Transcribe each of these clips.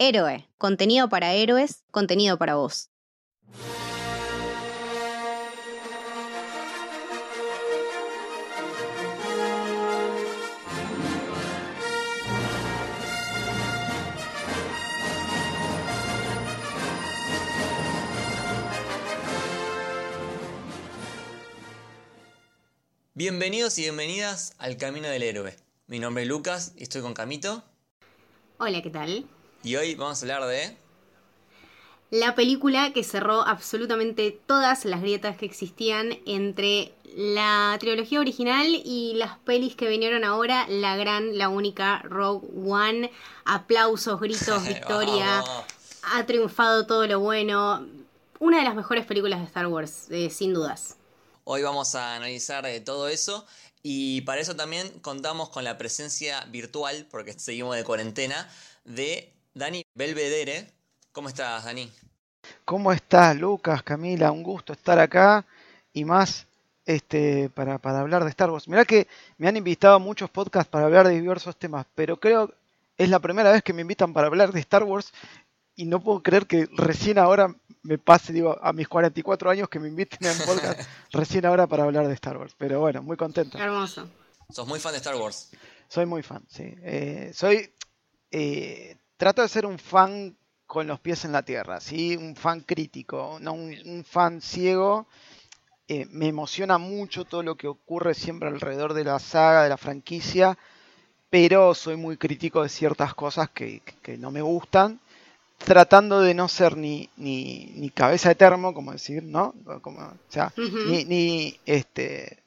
Héroe, contenido para héroes, contenido para vos. Bienvenidos y bienvenidas al Camino del Héroe. Mi nombre es Lucas y estoy con Camito. Hola, ¿qué tal? Y hoy vamos a hablar de... La película que cerró absolutamente todas las grietas que existían entre la trilogía original y las pelis que vinieron ahora, la gran, la única Rogue One. Aplausos, gritos, victoria. ha triunfado todo lo bueno. Una de las mejores películas de Star Wars, eh, sin dudas. Hoy vamos a analizar eh, todo eso y para eso también contamos con la presencia virtual, porque seguimos de cuarentena, de Dani Belvedere. ¿Cómo estás, Dani? ¿Cómo estás, Lucas, Camila? Un gusto estar acá y más este, para, hablar de Star Wars. Mirá que me han invitado a muchos podcasts para hablar de diversos temas, pero creo es la primera vez que me invitan para hablar de Star Wars y no puedo creer que recién ahora me pase, digo, a mis 44 años que me inviten a un podcast recién ahora para hablar de Star Wars. Pero bueno, muy contento. Hermoso. ¿Sos muy fan de Star Wars? Soy muy fan, sí. Eh, soy eh, trato de ser un fan con los pies en la tierra, ¿sí? un fan crítico, no un, fan ciego. Eh, me emociona mucho todo lo que ocurre siempre alrededor de la saga, de la franquicia, pero soy muy crítico de ciertas cosas que, no me gustan, tratando de no ser ni, ni, cabeza de termo, como decir, ¿no? Como, o sea, ni, ni, este,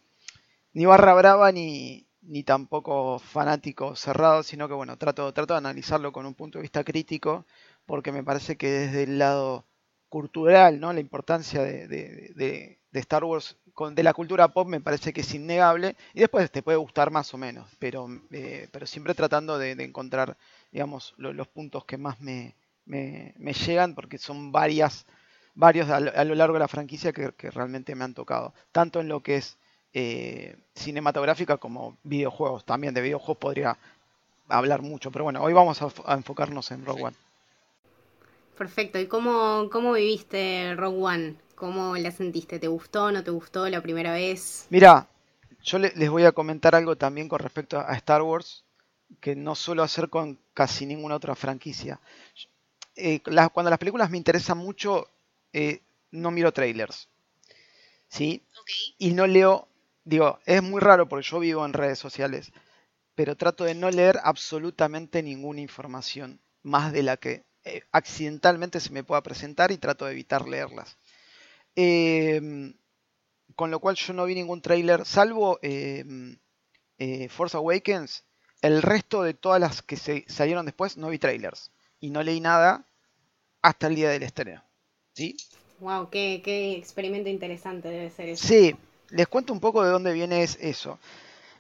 ni barra brava, ni, ni tampoco fanático cerrado, sino que bueno, trato, trato de analizarlo con un punto de vista crítico, porque me parece que desde el lado cultural, ¿no? La importancia de, de, Star Wars, con, de la cultura pop, me parece que es innegable, y después te puede gustar más o menos, pero, eh, pero siempre tratando de, encontrar, digamos, los puntos que más me, me, llegan, porque son varias, varios a lo, largo de la franquicia que realmente me han tocado, tanto en lo que es eh, cinematográfica como videojuegos. También de videojuegos podría hablar mucho, pero bueno, hoy vamos a, enfocarnos en Rogue One. Perfecto, ¿y cómo, cómo viviste Rogue One? ¿Cómo la sentiste? ¿Te gustó, no te gustó la primera vez? Mira, yo les voy a comentar algo también con respecto a Star Wars, que no suelo hacer con casi ninguna otra franquicia. Eh, cuando las películas me interesan mucho, eh, no miro trailers. ¿Sí? Y no leo digo, es muy raro porque yo vivo en redes sociales, pero trato de no leer absolutamente ninguna información más de la que eh, accidentalmente se me pueda presentar y trato de evitar leerlas. Em, con lo cual yo no vi ningún trailer, salvo em, eh, Force Awakens, el resto de todas las que se salieron después no vi trailers y no leí nada hasta el día del estreno. ¿Sí? Wow, qué, qué experimento interesante debe ser eso. Sí, les cuento un poco de dónde viene eso.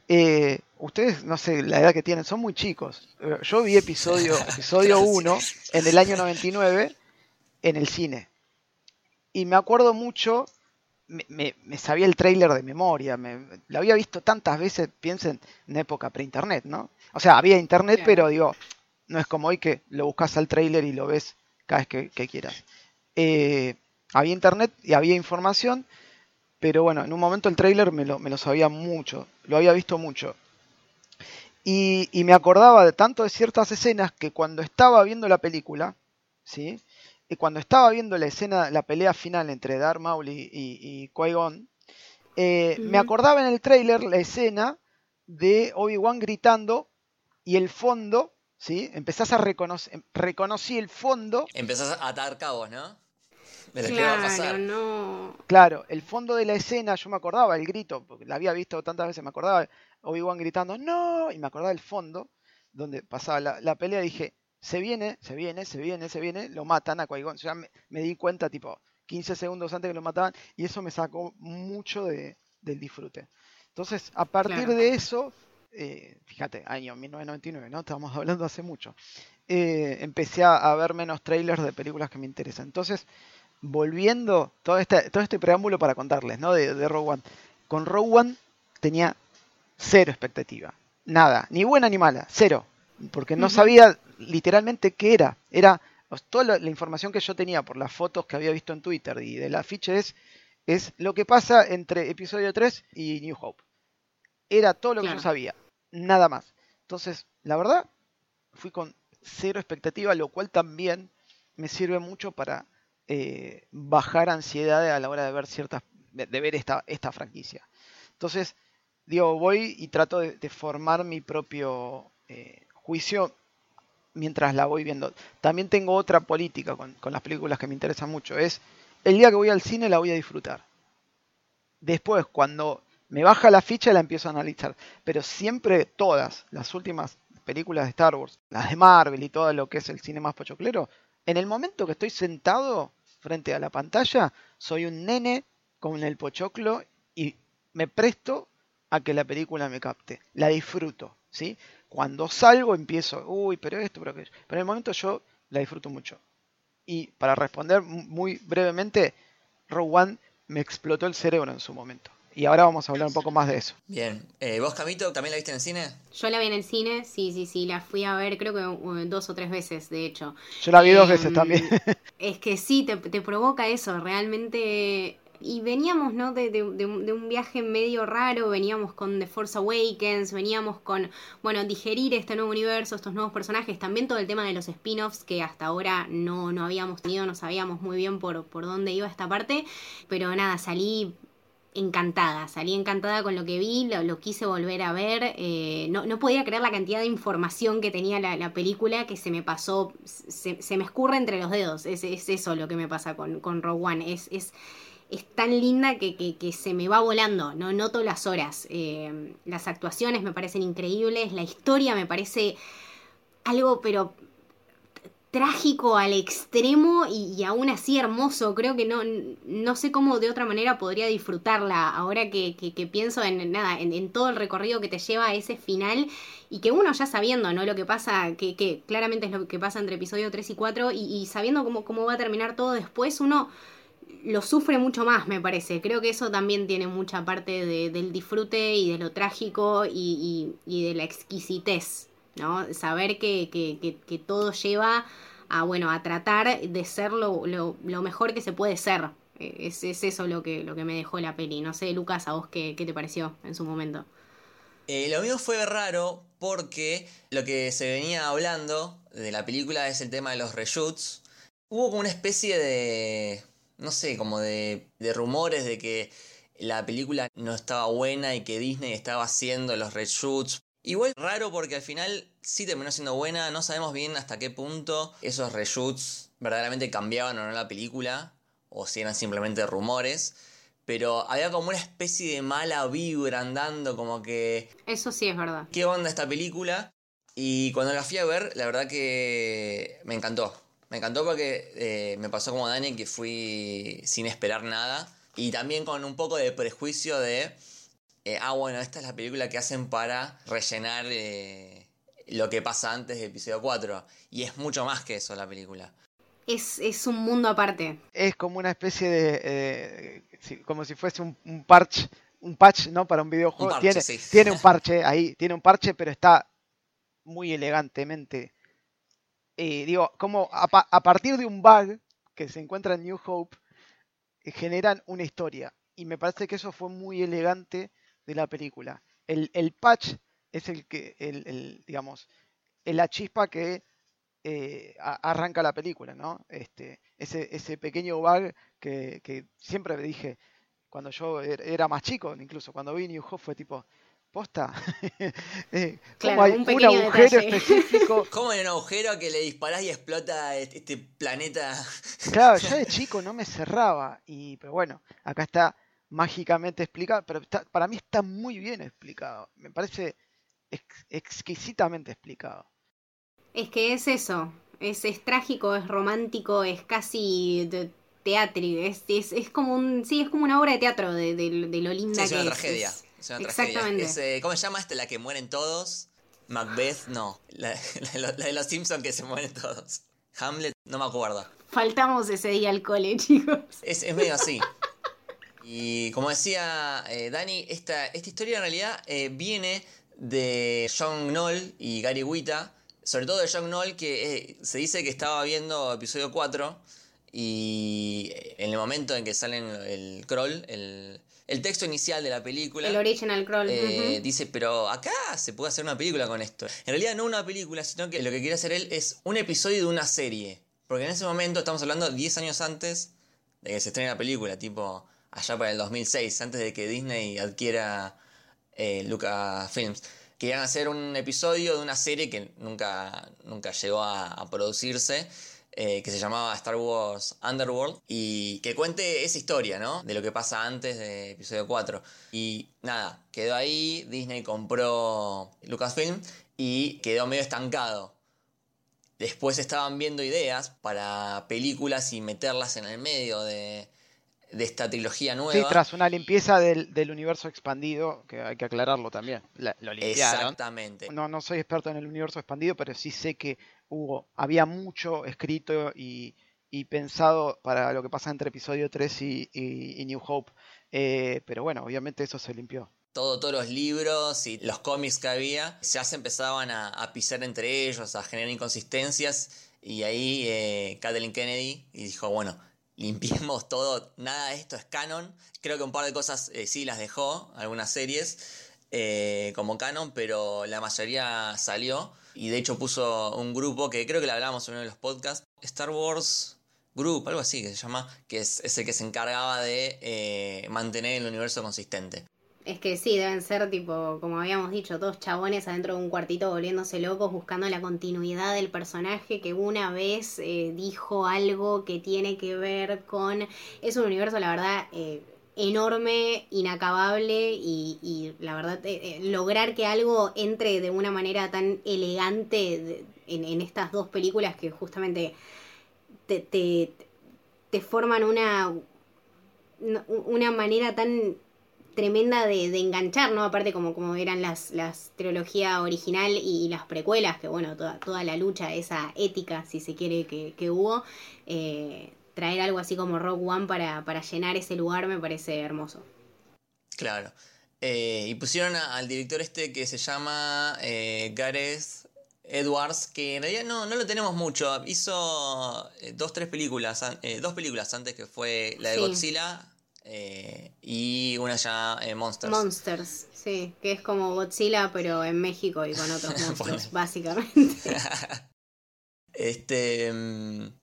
Eh, ustedes, no sé, la edad que tienen, son muy chicos. Eh, yo vi episodio, episodio 1 en el año 99 en el cine. Y me acuerdo mucho, me, sabía el tráiler de memoria, me, lo había visto tantas veces, piensen, en época pre-internet, ¿no? O sea, había internet, pero digo, no es como hoy que lo buscas al tráiler y lo ves cada vez que, quieras. Eh, había internet y había información pero bueno, en un momento el trailer me lo, me lo sabía mucho, lo había visto mucho. Y, me acordaba de tanto de ciertas escenas que cuando estaba viendo la película, ¿sí? Y cuando estaba viendo la escena, la pelea final entre Darth Maul y, y, Qui-Gon, eh, me acordaba en el trailer la escena de Obi-Wan gritando y el fondo, ¿sí? Empezás a reconocer, reconocí el fondo. Empezás a atar cabos, ¿no? Claro, No. Claro, el fondo de la escena, yo me acordaba el grito, porque la había visto tantas veces, me acordaba Obi-Wan gritando, ¡No! Y me acordaba el fondo, donde pasaba la, pelea, dije, se viene, se viene, se viene, se viene, lo matan a Qui-Gon. Ya me, di cuenta, tipo, 15 segundos antes que lo mataban, y eso me sacó mucho de, del disfrute. Entonces, a partir de eso, eh, fíjate, año 1999, ¿no? Estamos hablando hace mucho. Eh, empecé a, a, ver menos trailers de películas que me interesan. Entonces, volviendo todo este, todo este preámbulo para contarles, ¿no? De, de Rogue One. Con Rogue One tenía cero expectativa. Nada, ni buena ni mala, cero. porque no sabía literalmente qué era. Era toda la, información que yo tenía por las fotos que había visto en Twitter y del afiche es, es lo que pasa entre episodio 3 y New Hope. Era todo lo que yo sabía, nada más. Entonces, la verdad, fui con cero expectativa, lo cual también me sirve mucho para eh, bajar ansiedad a la hora de ver ciertas, de ver esta, esta franquicia. Entonces, digo, voy y trato de, formar mi propio eh, juicio mientras la voy viendo. También tengo otra política con, las películas que me interesan mucho. Es el día que voy al cine la voy a disfrutar. Después, cuando me baja la ficha, la empiezo a analizar. Pero siempre todas las últimas películas de Star Wars, las de Marvel y todo lo que es el cine más pochoclero, en el momento que estoy sentado frente a la pantalla, soy un nene con el pochoclo y me presto a que la película me capte. La disfruto, ¿sí? Cuando salgo empiezo, uy, pero esto, pero aquello. Pero en el momento yo la disfruto mucho. Y para responder muy brevemente, One me explotó el cerebro en su momento. Y ahora vamos a hablar un poco más de eso. Bien. Eh, ¿Vos, Camito, también la viste en el cine? Yo la vi en el cine, sí, sí, sí. La fui a ver creo que uh, dos o tres veces, de hecho. Yo la vi dos veces em, también. Es que sí, te, te provoca eso. Realmente y veníamos, ¿no? De, de, de, un viaje medio raro, veníamos con The Force Awakens, veníamos con, bueno, digerir este nuevo universo, estos nuevos personajes, también todo el tema de los spin-offs que hasta ahora no, no habíamos tenido, no sabíamos muy bien por, por dónde iba esta parte, pero nada, salí encantada, salí encantada con lo que vi, lo, quise volver a ver, eh, no, no, podía creer la cantidad de información que tenía la, película que se me pasó, se, se, me escurre entre los dedos, es, es eso lo que me pasa con, con Rogue One, es, es es tan linda que, que, se me va volando, no noto las horas. Eh, las actuaciones me parecen increíbles, la historia me parece algo pero trágico al extremo y, aún así hermoso. Creo que no, no sé cómo de otra manera podría disfrutarla ahora que, que, pienso en nada, en, todo el recorrido que te lleva a ese final y que uno ya sabiendo, ¿no? Lo que pasa, que, que claramente es lo que pasa entre episodio 3 y 4 y, y sabiendo cómo, cómo va a terminar todo después, uno lo sufre mucho más, me parece. Creo que eso también tiene mucha parte del disfrute y de lo trágico y, de la exquisitez, ¿no? Saber que, que, todo lleva a, bueno, a tratar de ser lo, lo, mejor que se puede ser. Es, es, eso lo que, lo que me dejó la peli. No sé, Lucas, ¿a vos qué, qué te pareció en su momento? Eh, lo mío fue raro porque lo que se venía hablando de la película es el tema de los reshoots. Hubo como una especie de no sé, como de, de rumores de que la película no estaba buena y que Disney estaba haciendo los reshoots. Igual raro porque al final sí terminó siendo buena, no sabemos bien hasta qué punto esos reshoots verdaderamente cambiaban o no la película, o si eran simplemente rumores, pero había como una especie de mala vibra andando, como que... Eso sí es verdad. ¿Qué onda esta película? Y cuando la fui a ver, la verdad que me encantó. Me encantó porque eh, me pasó como Dani que fui sin esperar nada y también con un poco de prejuicio de, eh, ah bueno, esta es la película que hacen para rellenar eh, lo que pasa antes del episodio 4 y es mucho más que eso la película. Es, es un mundo aparte. Es como una especie de, como si fuese un, un parche un patch, ¿no? Para un videojuego. tiene, tiene un parche ahí, tiene un parche, pero está muy elegantemente eh, digo, como a, partir de un bug que se encuentra en New Hope, eh, generan una historia. Y me parece que eso fue muy elegante de la película. El, patch es el que, el, digamos, la chispa que eh, arranca la película, ¿no? Este, ese, ese pequeño bug que, que siempre dije, cuando yo er, era más chico, incluso cuando vi New Hope fue tipo, posta. eh, ¿Cómo hay un, agujero específico? ¿Cómo hay un agujero que le disparás y explota este planeta? claro, yo de chico no me cerraba. Y, pero bueno, acá está mágicamente explicado. Pero para mí está muy bien explicado. Me parece exquisitamente explicado. Es que es eso. Es, es trágico, es romántico, es casi teatro. Es, es, como un. Sí, es como una obra de teatro de, lo linda es una tragedia. Exactamente. ¿Cómo se llama este? La que mueren todos. Macbeth, no. La, de los Simpsons que se mueren todos. Hamlet, no me acuerdo. Faltamos ese día al cole, chicos. Es, medio así. Y como decía eh, Dani, esta, esta historia en realidad eh, viene de John Knoll y Gary Wita, sobre todo de John Knoll, que eh, se dice que estaba viendo episodio 4 y en el momento en que salen el crawl, el, el texto inicial de la película. El original crawl. eh, Dice, pero acá se puede hacer una película con esto. En realidad no una película, sino que lo que quiere hacer él es un episodio de una serie. Porque en ese momento estamos hablando 10 años antes de que se estrene la película, tipo allá para el 2006, antes de que Disney adquiera eh, Lucasfilms. Querían hacer un episodio de una serie que nunca, nunca llegó a, producirse. Eh, que se llamaba Star Wars Underworld y que cuente esa historia, ¿no? De lo que pasa antes de episodio 4. Y nada, quedó ahí, Disney compró Lucasfilm y quedó medio estancado. Después estaban viendo ideas para películas y meterlas en el medio de, de esta trilogía nueva. Sí, tras una limpieza del, del, universo expandido, que hay que aclararlo también. La, lo limpiaron. Exactamente. No, no soy experto en el universo expandido, pero sí sé que hubo, había mucho escrito y, y pensado para lo que pasa entre episodio 3 y, y, y New Hope. Eh, pero bueno, obviamente eso se limpió. Todo, todos los libros y los cómics que había ya se empezaban a, a pisar entre ellos, a generar inconsistencias. Y ahí eh, Kathleen Kennedy dijo, bueno, limpiemos todo, nada de esto es canon. Creo que un par de cosas eh, sí las dejó, algunas series eh, como canon, pero la mayoría salió. Y de hecho puso un grupo que creo que le hablamos en uno de los podcasts, Star Wars Group, algo así que se llama, que es ese que se encargaba de eh, mantener el universo consistente. Es que sí, deben ser tipo, como habíamos dicho, dos chabones adentro de un cuartito volviéndose locos buscando la continuidad del personaje que una vez eh, dijo algo que tiene que ver con... Es un universo, la verdad, eh, enorme, inacabable y, y la verdad, eh, lograr que algo entre de una manera tan elegante en, en, estas dos películas que justamente te, te, te forman una, una manera tan tremenda de, de, enganchar, ¿no? Aparte como, como eran las, las trilogía original y, y las precuelas, que bueno, toda, toda, la lucha, esa ética, si se quiere, que, que hubo, eh, traer algo así como Rock One para, para llenar ese lugar me parece hermoso. Claro. Eh, y pusieron a, al director este que se llama eh, Gareth Edwards, que en realidad no, no lo tenemos mucho. Hizo dos, tres películas, dos películas antes que fue la de sí. Godzilla, eh, y una ya eh, Monsters. Monsters, sí, que es como Godzilla pero en México y con otros monstruos, básicamente. este,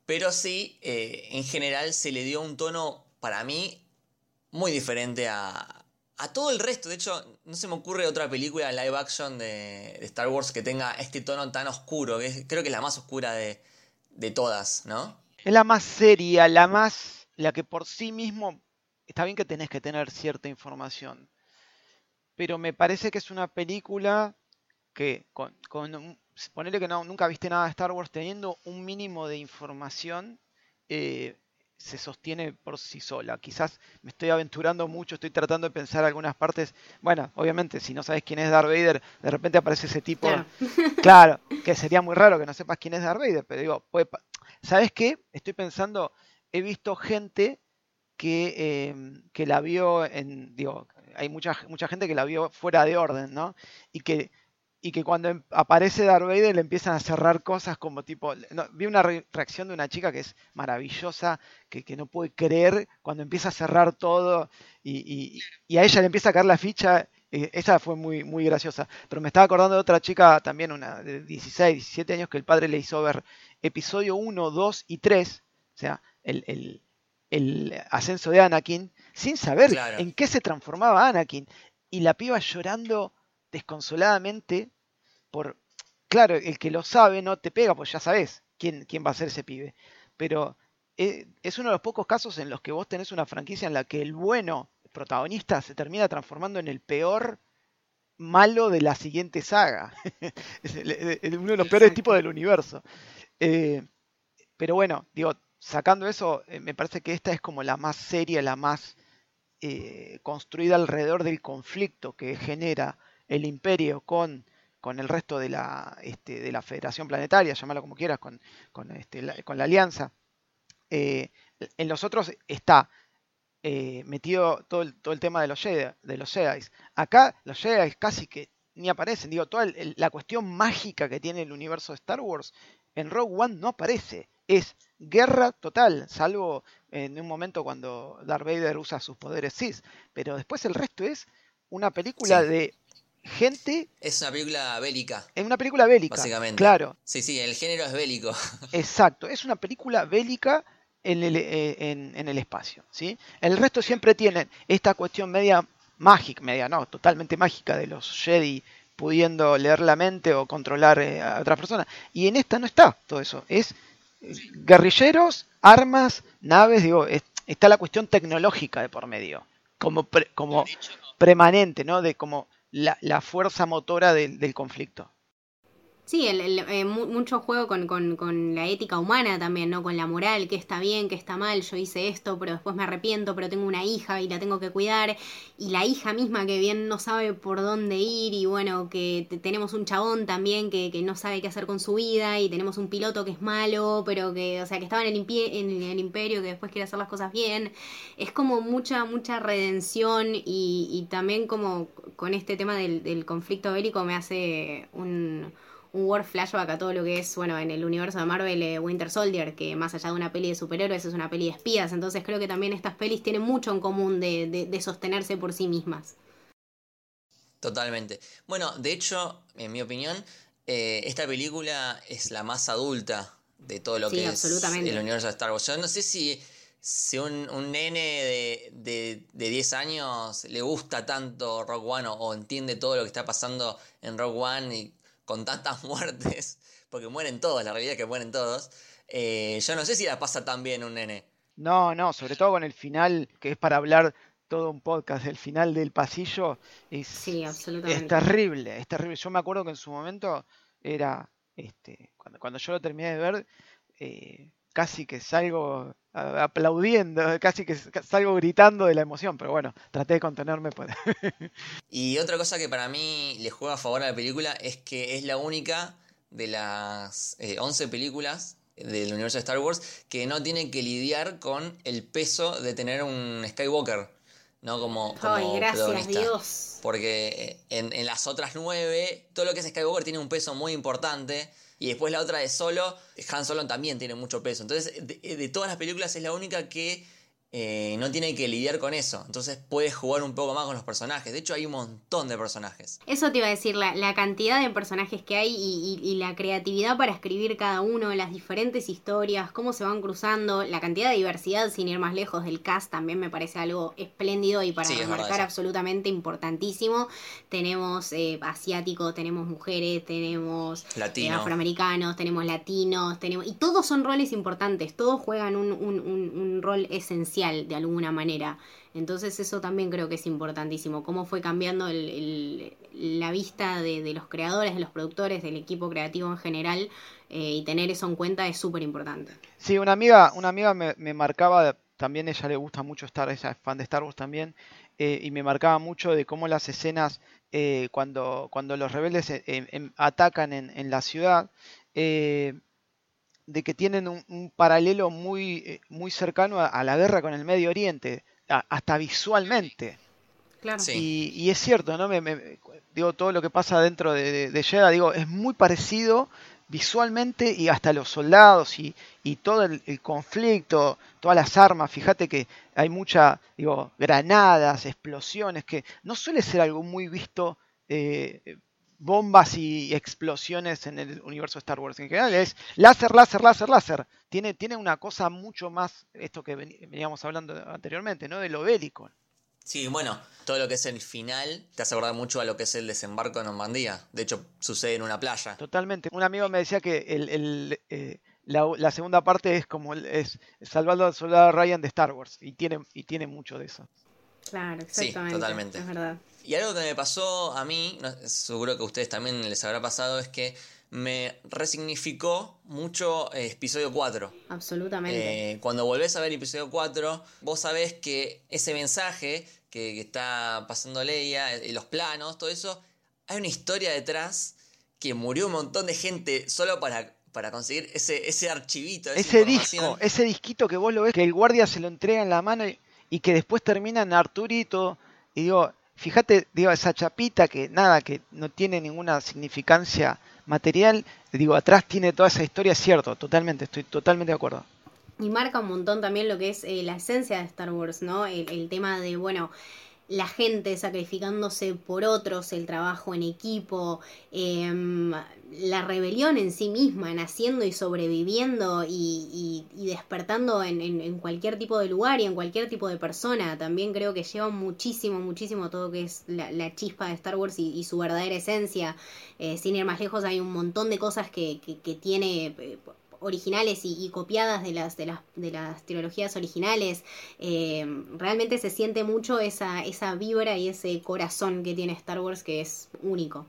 pero sí, eh, en general se le dio un tono para mí muy diferente a, a todo el resto. De hecho, no se me ocurre otra película live action de, de Star Wars que tenga este tono tan oscuro, que es, creo que es la más oscura de, de todas, ¿no? Es la más seria, la más, la que por sí mismo está bien que tenés que tener cierta información, pero me parece que es una película que, con, con ponerle que no, nunca viste nada de Star Wars, teniendo un mínimo de información, eh, se sostiene por sí sola. Quizás me estoy aventurando mucho, estoy tratando de pensar algunas partes. Bueno, obviamente, si no sabes quién es Darth Vader, de repente aparece ese tipo. Claro, claro que sería muy raro que no sepas quién es Darth Vader, pero digo, puede, ¿sabes qué? Estoy pensando, he visto gente que, eh, que la vio en, digo, hay mucha, mucha gente que la vio fuera de orden, ¿no? Y que, y que cuando aparece Darth le empiezan a cerrar cosas como tipo, no, vi una re reacción de una chica que es maravillosa, que, que, no puede creer cuando empieza a cerrar todo y, y, y a ella le empieza a caer la ficha esa fue muy, muy graciosa. Pero me estaba acordando de otra chica, también una de 16, 17 años, que el padre le hizo ver episodio 1, 2 y 3, o sea, el, el, el ascenso de Anakin sin saber claro. en qué se transformaba Anakin. Y la piba llorando desconsoladamente por... Claro, el que lo sabe no te pega, pues ya sabes quién, quién va a ser ese pibe. Pero es uno de los pocos casos en los que vos tenés una franquicia en la que el bueno el protagonista se termina transformando en el peor malo de la siguiente saga. es uno de los peores tipos del universo. Eh, pero bueno, digo, sacando eso, eh, me parece que esta es como la más seria, la más eh, construida alrededor del conflicto que genera el imperio con, con el resto de la, este, de la Federación Planetaria, llámalo como quieras, con, con, este, la, con la Alianza. Eh, en los otros está eh, metido todo el, todo el tema de los, Jedi, de los Jedi. Acá los Jedi casi que ni aparecen. Digo, toda la cuestión mágica que tiene el universo de Star Wars en Rogue One no aparece. Es guerra total, salvo en un momento cuando Darth Vader usa sus poderes Sith. Pero después el resto es una película de gente. Es una película bélica. Es una película bélica. Básicamente. Claro. Sí, sí, el género es bélico. Exacto, es una película bélica en el, eh, en, el espacio. ¿sí? El resto siempre tienen esta cuestión media mágica, media no, totalmente mágica de los Jedi pudiendo leer la mente o controlar eh, a otras personas. Y en esta no está todo eso. Es guerrilleros, armas, naves, digo, está la cuestión tecnológica de por medio, como, como permanente, ¿no? De como la, la fuerza motora del conflicto. Sí, el, eh, mucho juego con, con, con, la ética humana también, ¿no? Con la moral, que está bien, que está mal, yo hice esto, pero después me arrepiento, pero tengo una hija y la tengo que cuidar. Y la hija misma que bien no sabe por dónde ir y bueno, que tenemos un chabón también que, que, no sabe qué hacer con su vida y tenemos un piloto que es malo, pero que, o sea, que estaba en el, en el imperio, que después quiere hacer las cosas bien. Es como mucha, mucha redención y, y también como con este tema del, del conflicto bélico me hace un un word flashback a todo lo que es, bueno, en el universo de Marvel, eh, Winter Soldier, que más allá de una peli de superhéroes es una peli de espías, entonces creo que también estas pelis tienen mucho en común de, sostenerse por sí mismas. Totalmente. Bueno, de hecho, en mi opinión, eh, esta película es la más adulta de todo lo que es el universo de Star Wars. Yo no sé si, si un, un nene de, de, de, 10 años le gusta tanto Rock One o, o, entiende todo lo que está pasando en Rock One y con tantas muertes, porque mueren todos, la realidad es que mueren todos, eh, yo no sé si la pasa tan bien un nene. No, no, sobre todo con el final, que es para hablar todo un podcast, el final del pasillo, es, sí, absolutamente. es terrible, es terrible. Yo me acuerdo que en su momento era, este, cuando, cuando yo lo terminé de ver, eh, casi que salgo aplaudiendo, casi que salgo gritando de la emoción, pero bueno, traté de contenerme. Pues. y otra cosa que para mí le juega a favor a la película es que es la única de las 11 eh, películas del universo de Star Wars que no tiene que lidiar con el peso de tener un Skywalker. ¿no? Como, como Ay, gracias Dios. Porque en, en las otras nueve, todo lo que es Skywalker tiene un peso muy importante y después la otra de Solo, Han Solo también tiene mucho peso. Entonces, de, todas las películas es la única que eh, no tiene que lidiar con eso. Entonces puede jugar un poco más con los personajes. De hecho, hay un montón de personajes. Eso te iba a decir, la, cantidad de personajes que hay y, la creatividad para escribir cada uno, las diferentes historias, cómo se van cruzando, la cantidad de diversidad, sin ir más lejos del cast, también me parece algo espléndido y para remarcar absolutamente importantísimo. Tenemos eh, asiáticos, tenemos mujeres, tenemos eh, afroamericanos, tenemos latinos, tenemos. Y todos son roles importantes, todos juegan un, un rol esencial de alguna manera. Entonces eso también creo que es importantísimo, cómo fue cambiando la vista de, los creadores, de los productores, del equipo creativo en general, eh, y tener eso en cuenta es súper importante. Sí, una amiga, una amiga me, marcaba, también ella le gusta mucho estar, ella es fan de Star Wars también, eh, y me marcaba mucho de cómo las escenas eh, cuando, cuando los rebeldes em, atacan en, la ciudad, de que tienen un, paralelo muy, eh, muy cercano a, la guerra con el Medio Oriente, hasta visualmente. Claro. Y, es cierto, ¿no? Me, digo, todo lo que pasa dentro de, de, digo, es muy parecido visualmente y hasta los soldados y, todo el, conflicto, todas las armas, fíjate que hay mucha, digo, granadas, explosiones, que no suele ser algo muy visto eh, bombas y explosiones en el universo de Star Wars. En general es láser, láser, láser, láser. Tiene, tiene una cosa mucho más, esto que veníamos hablando anteriormente, ¿no? De lo bélico. Sí, bueno, todo lo que es el final te hace acordar mucho a lo que es el desembarco en Normandía. De hecho, sucede en una playa. Totalmente. Un amigo me decía que el, eh, la, segunda parte es como es Salvando al Soldado Ryan de Star Wars. Y tiene, y tiene mucho de eso. Claro, exactamente. Sí, totalmente. Es verdad. Y algo que me pasó a mí, seguro que a ustedes también les habrá pasado, es que me resignificó mucho eh, episodio 4. Absolutamente. Eh, cuando volvés a ver episodio 4, vos sabés que ese mensaje que, está pasando Leia, y los planos, todo eso, hay una historia detrás que murió un montón de gente solo para para conseguir ese, ese archivito. Ese disco, ese disquito que vos lo ves, que el guardia se lo entrega en la mano y, y que después termina en Arturito. Y digo, fíjate, digo, esa chapita que nada, que no tiene ninguna significancia material, digo, atrás tiene toda esa historia, cierto, totalmente, estoy totalmente de acuerdo. Y marca un montón también lo que es eh, la esencia de Star Wars, ¿no? el tema de, bueno, la gente sacrificándose por otros, el trabajo en equipo, em, la rebelión en sí misma, naciendo y sobreviviendo y, despertando en, cualquier tipo de lugar y en cualquier tipo de persona. También creo que lleva muchísimo, muchísimo todo que es la, chispa de Star Wars y, su verdadera esencia. Eh, sin ir más lejos, hay un montón de cosas que, que tiene eh, originales y, copiadas de las, de las, de las trilogías originales. Eh, realmente se siente mucho esa, esa vibra y ese corazón que tiene Star Wars que es único.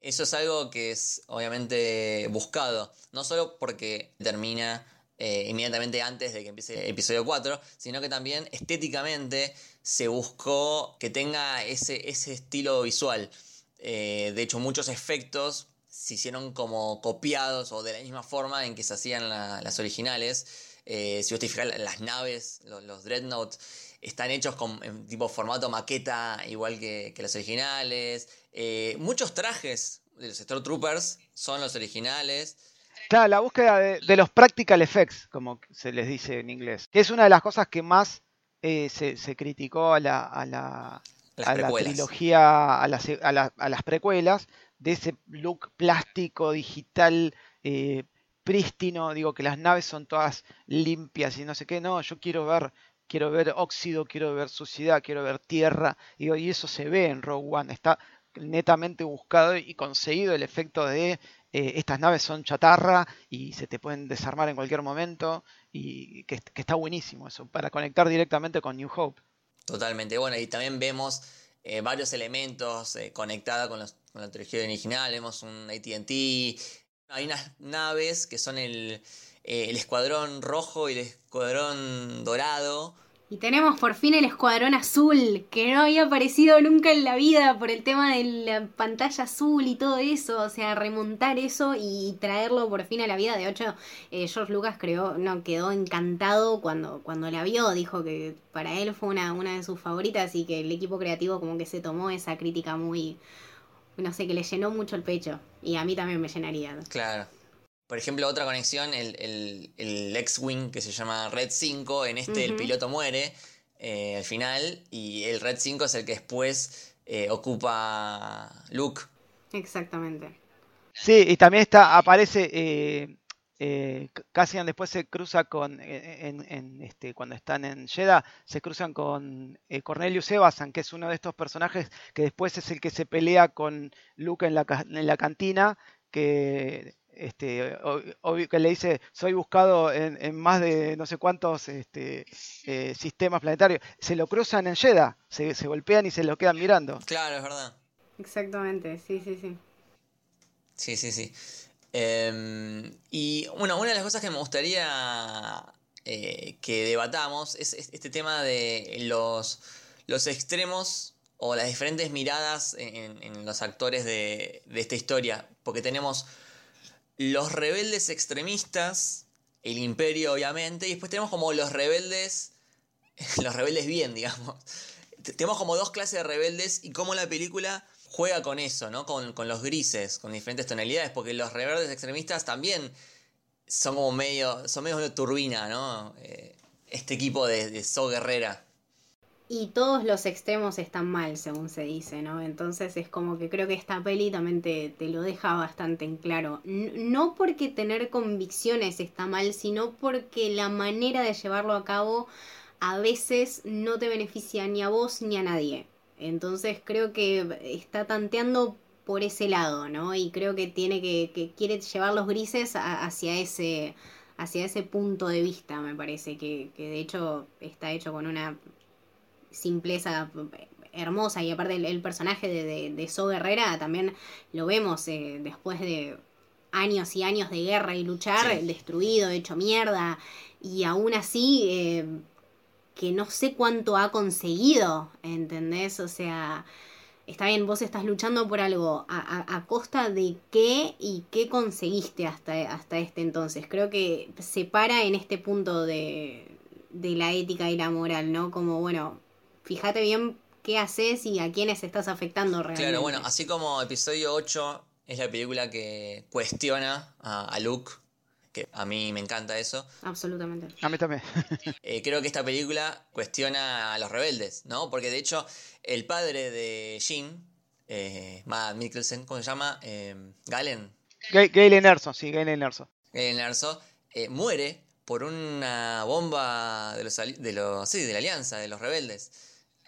Eso es algo que es obviamente buscado, no solo porque termina eh, inmediatamente antes de que empiece el episodio 4, sino que también estéticamente se buscó que tenga ese, ese estilo visual. Eh, de hecho, muchos efectos se hicieron como copiados o de la misma forma en que se hacían las originales. Eh, si vos las naves, los, los, Dreadnought, están hechos con en tipo formato maqueta, igual que, que los originales. Eh, muchos trajes de los Stormtroopers son los originales. Claro, la búsqueda de, los practical effects, como se les dice en inglés, que es una de las cosas que más eh, se, se, criticó a la, a la, a la trilogía, a las, a las precuelas, de ese look plástico, digital, eh, prístino, digo que las naves son todas limpias y no sé qué, no, yo quiero ver, quiero ver óxido, quiero ver suciedad, quiero ver tierra, digo, y eso se ve en Rogue One, está netamente buscado y conseguido el efecto de eh, estas naves son chatarra y se te pueden desarmar en cualquier momento y que, está buenísimo eso, para conectar directamente con New Hope. Totalmente, bueno, y también vemos eh, varios elementos eh, conectados con, con, la trilogía original. Vemos un ATT. Hay unas naves que son el, eh, el escuadrón rojo y el escuadrón dorado y tenemos por fin el escuadrón azul, que no había aparecido nunca en la vida por el tema de la pantalla azul y todo eso. O sea, remontar eso y traerlo por fin a la vida. De hecho, eh, George Lucas creó, no, quedó encantado cuando, cuando la vio. Dijo que para él fue una, una de sus favoritas y que el equipo creativo como que se tomó esa crítica muy, no sé, que le llenó mucho el pecho. Y a mí también me llenaría. Claro. Por ejemplo, otra conexión, el, el, X-Wing que se llama Red 5, en este el piloto muere eh, al final y el Red 5 es el que después eh, ocupa Luke. Exactamente. Sí, y también está, aparece, eh, eh Cassian después se cruza con, en, este, cuando están en Jeddah, se cruzan con Cornelius Evasan, que es uno de estos personajes que después es el que se pelea con Luke en la, en la cantina, que este, que le dice, soy buscado en, más de no sé cuántos este, eh, sistemas planetarios, se lo cruzan en Jeddah, se, golpean y se lo quedan mirando. Claro, es verdad. Exactamente, sí, sí, sí. Sí, sí, sí. Em, y bueno, una de las cosas que me gustaría eh, que debatamos es, este tema de los, los extremos o las diferentes miradas en, los actores de, de, esta historia. Porque tenemos los rebeldes extremistas, el imperio obviamente, y después tenemos como los rebeldes, los rebeldes bien, digamos. Tenemos como dos clases de rebeldes y cómo la película juega con eso, ¿no? Con, los grises, con diferentes tonalidades, porque los rebeldes extremistas también son como medio, son medio de turbina, ¿no? Eh, este equipo de, de So Guerrera. Y todos los extremos están mal, según se dice, ¿no? Entonces es como que creo que esta peli también te, lo deja bastante en claro. no porque tener convicciones está mal, sino porque la manera de llevarlo a cabo a veces no te beneficia ni a vos ni a nadie. Entonces creo que está tanteando por ese lado, ¿no? Y creo que tiene que, que quiere llevar los grises hacia ese hacia ese punto de vista, me parece, que, que de hecho está hecho con una simpleza hermosa. Y aparte el, personaje de, de, de, So Guerrera también lo vemos eh, después de años y años de guerra y luchar, destruido, hecho mierda. Y aún así eh, que no sé cuánto ha conseguido, ¿entendés? O sea, está bien, vos estás luchando por algo, a, a, costa de qué y qué conseguiste hasta, hasta este entonces. Creo que se para en este punto de, de la ética y la moral, ¿no? Como, bueno, fíjate bien qué haces y a quiénes estás afectando realmente. Claro, bueno, así como episodio 8 es la película que cuestiona a, Luke, que a mí me encanta eso. Absolutamente. A mí también. Eh, creo que esta película cuestiona a los rebeldes, ¿no? Porque de hecho, el padre de Jean, eh, Matt Mikkelsen, ¿cómo se llama? Eh, Galen. Galen Erso, sí, Galen Erso. Galen Erso, eh, muere por una bomba de los, de los sí, de la alianza, de los rebeldes.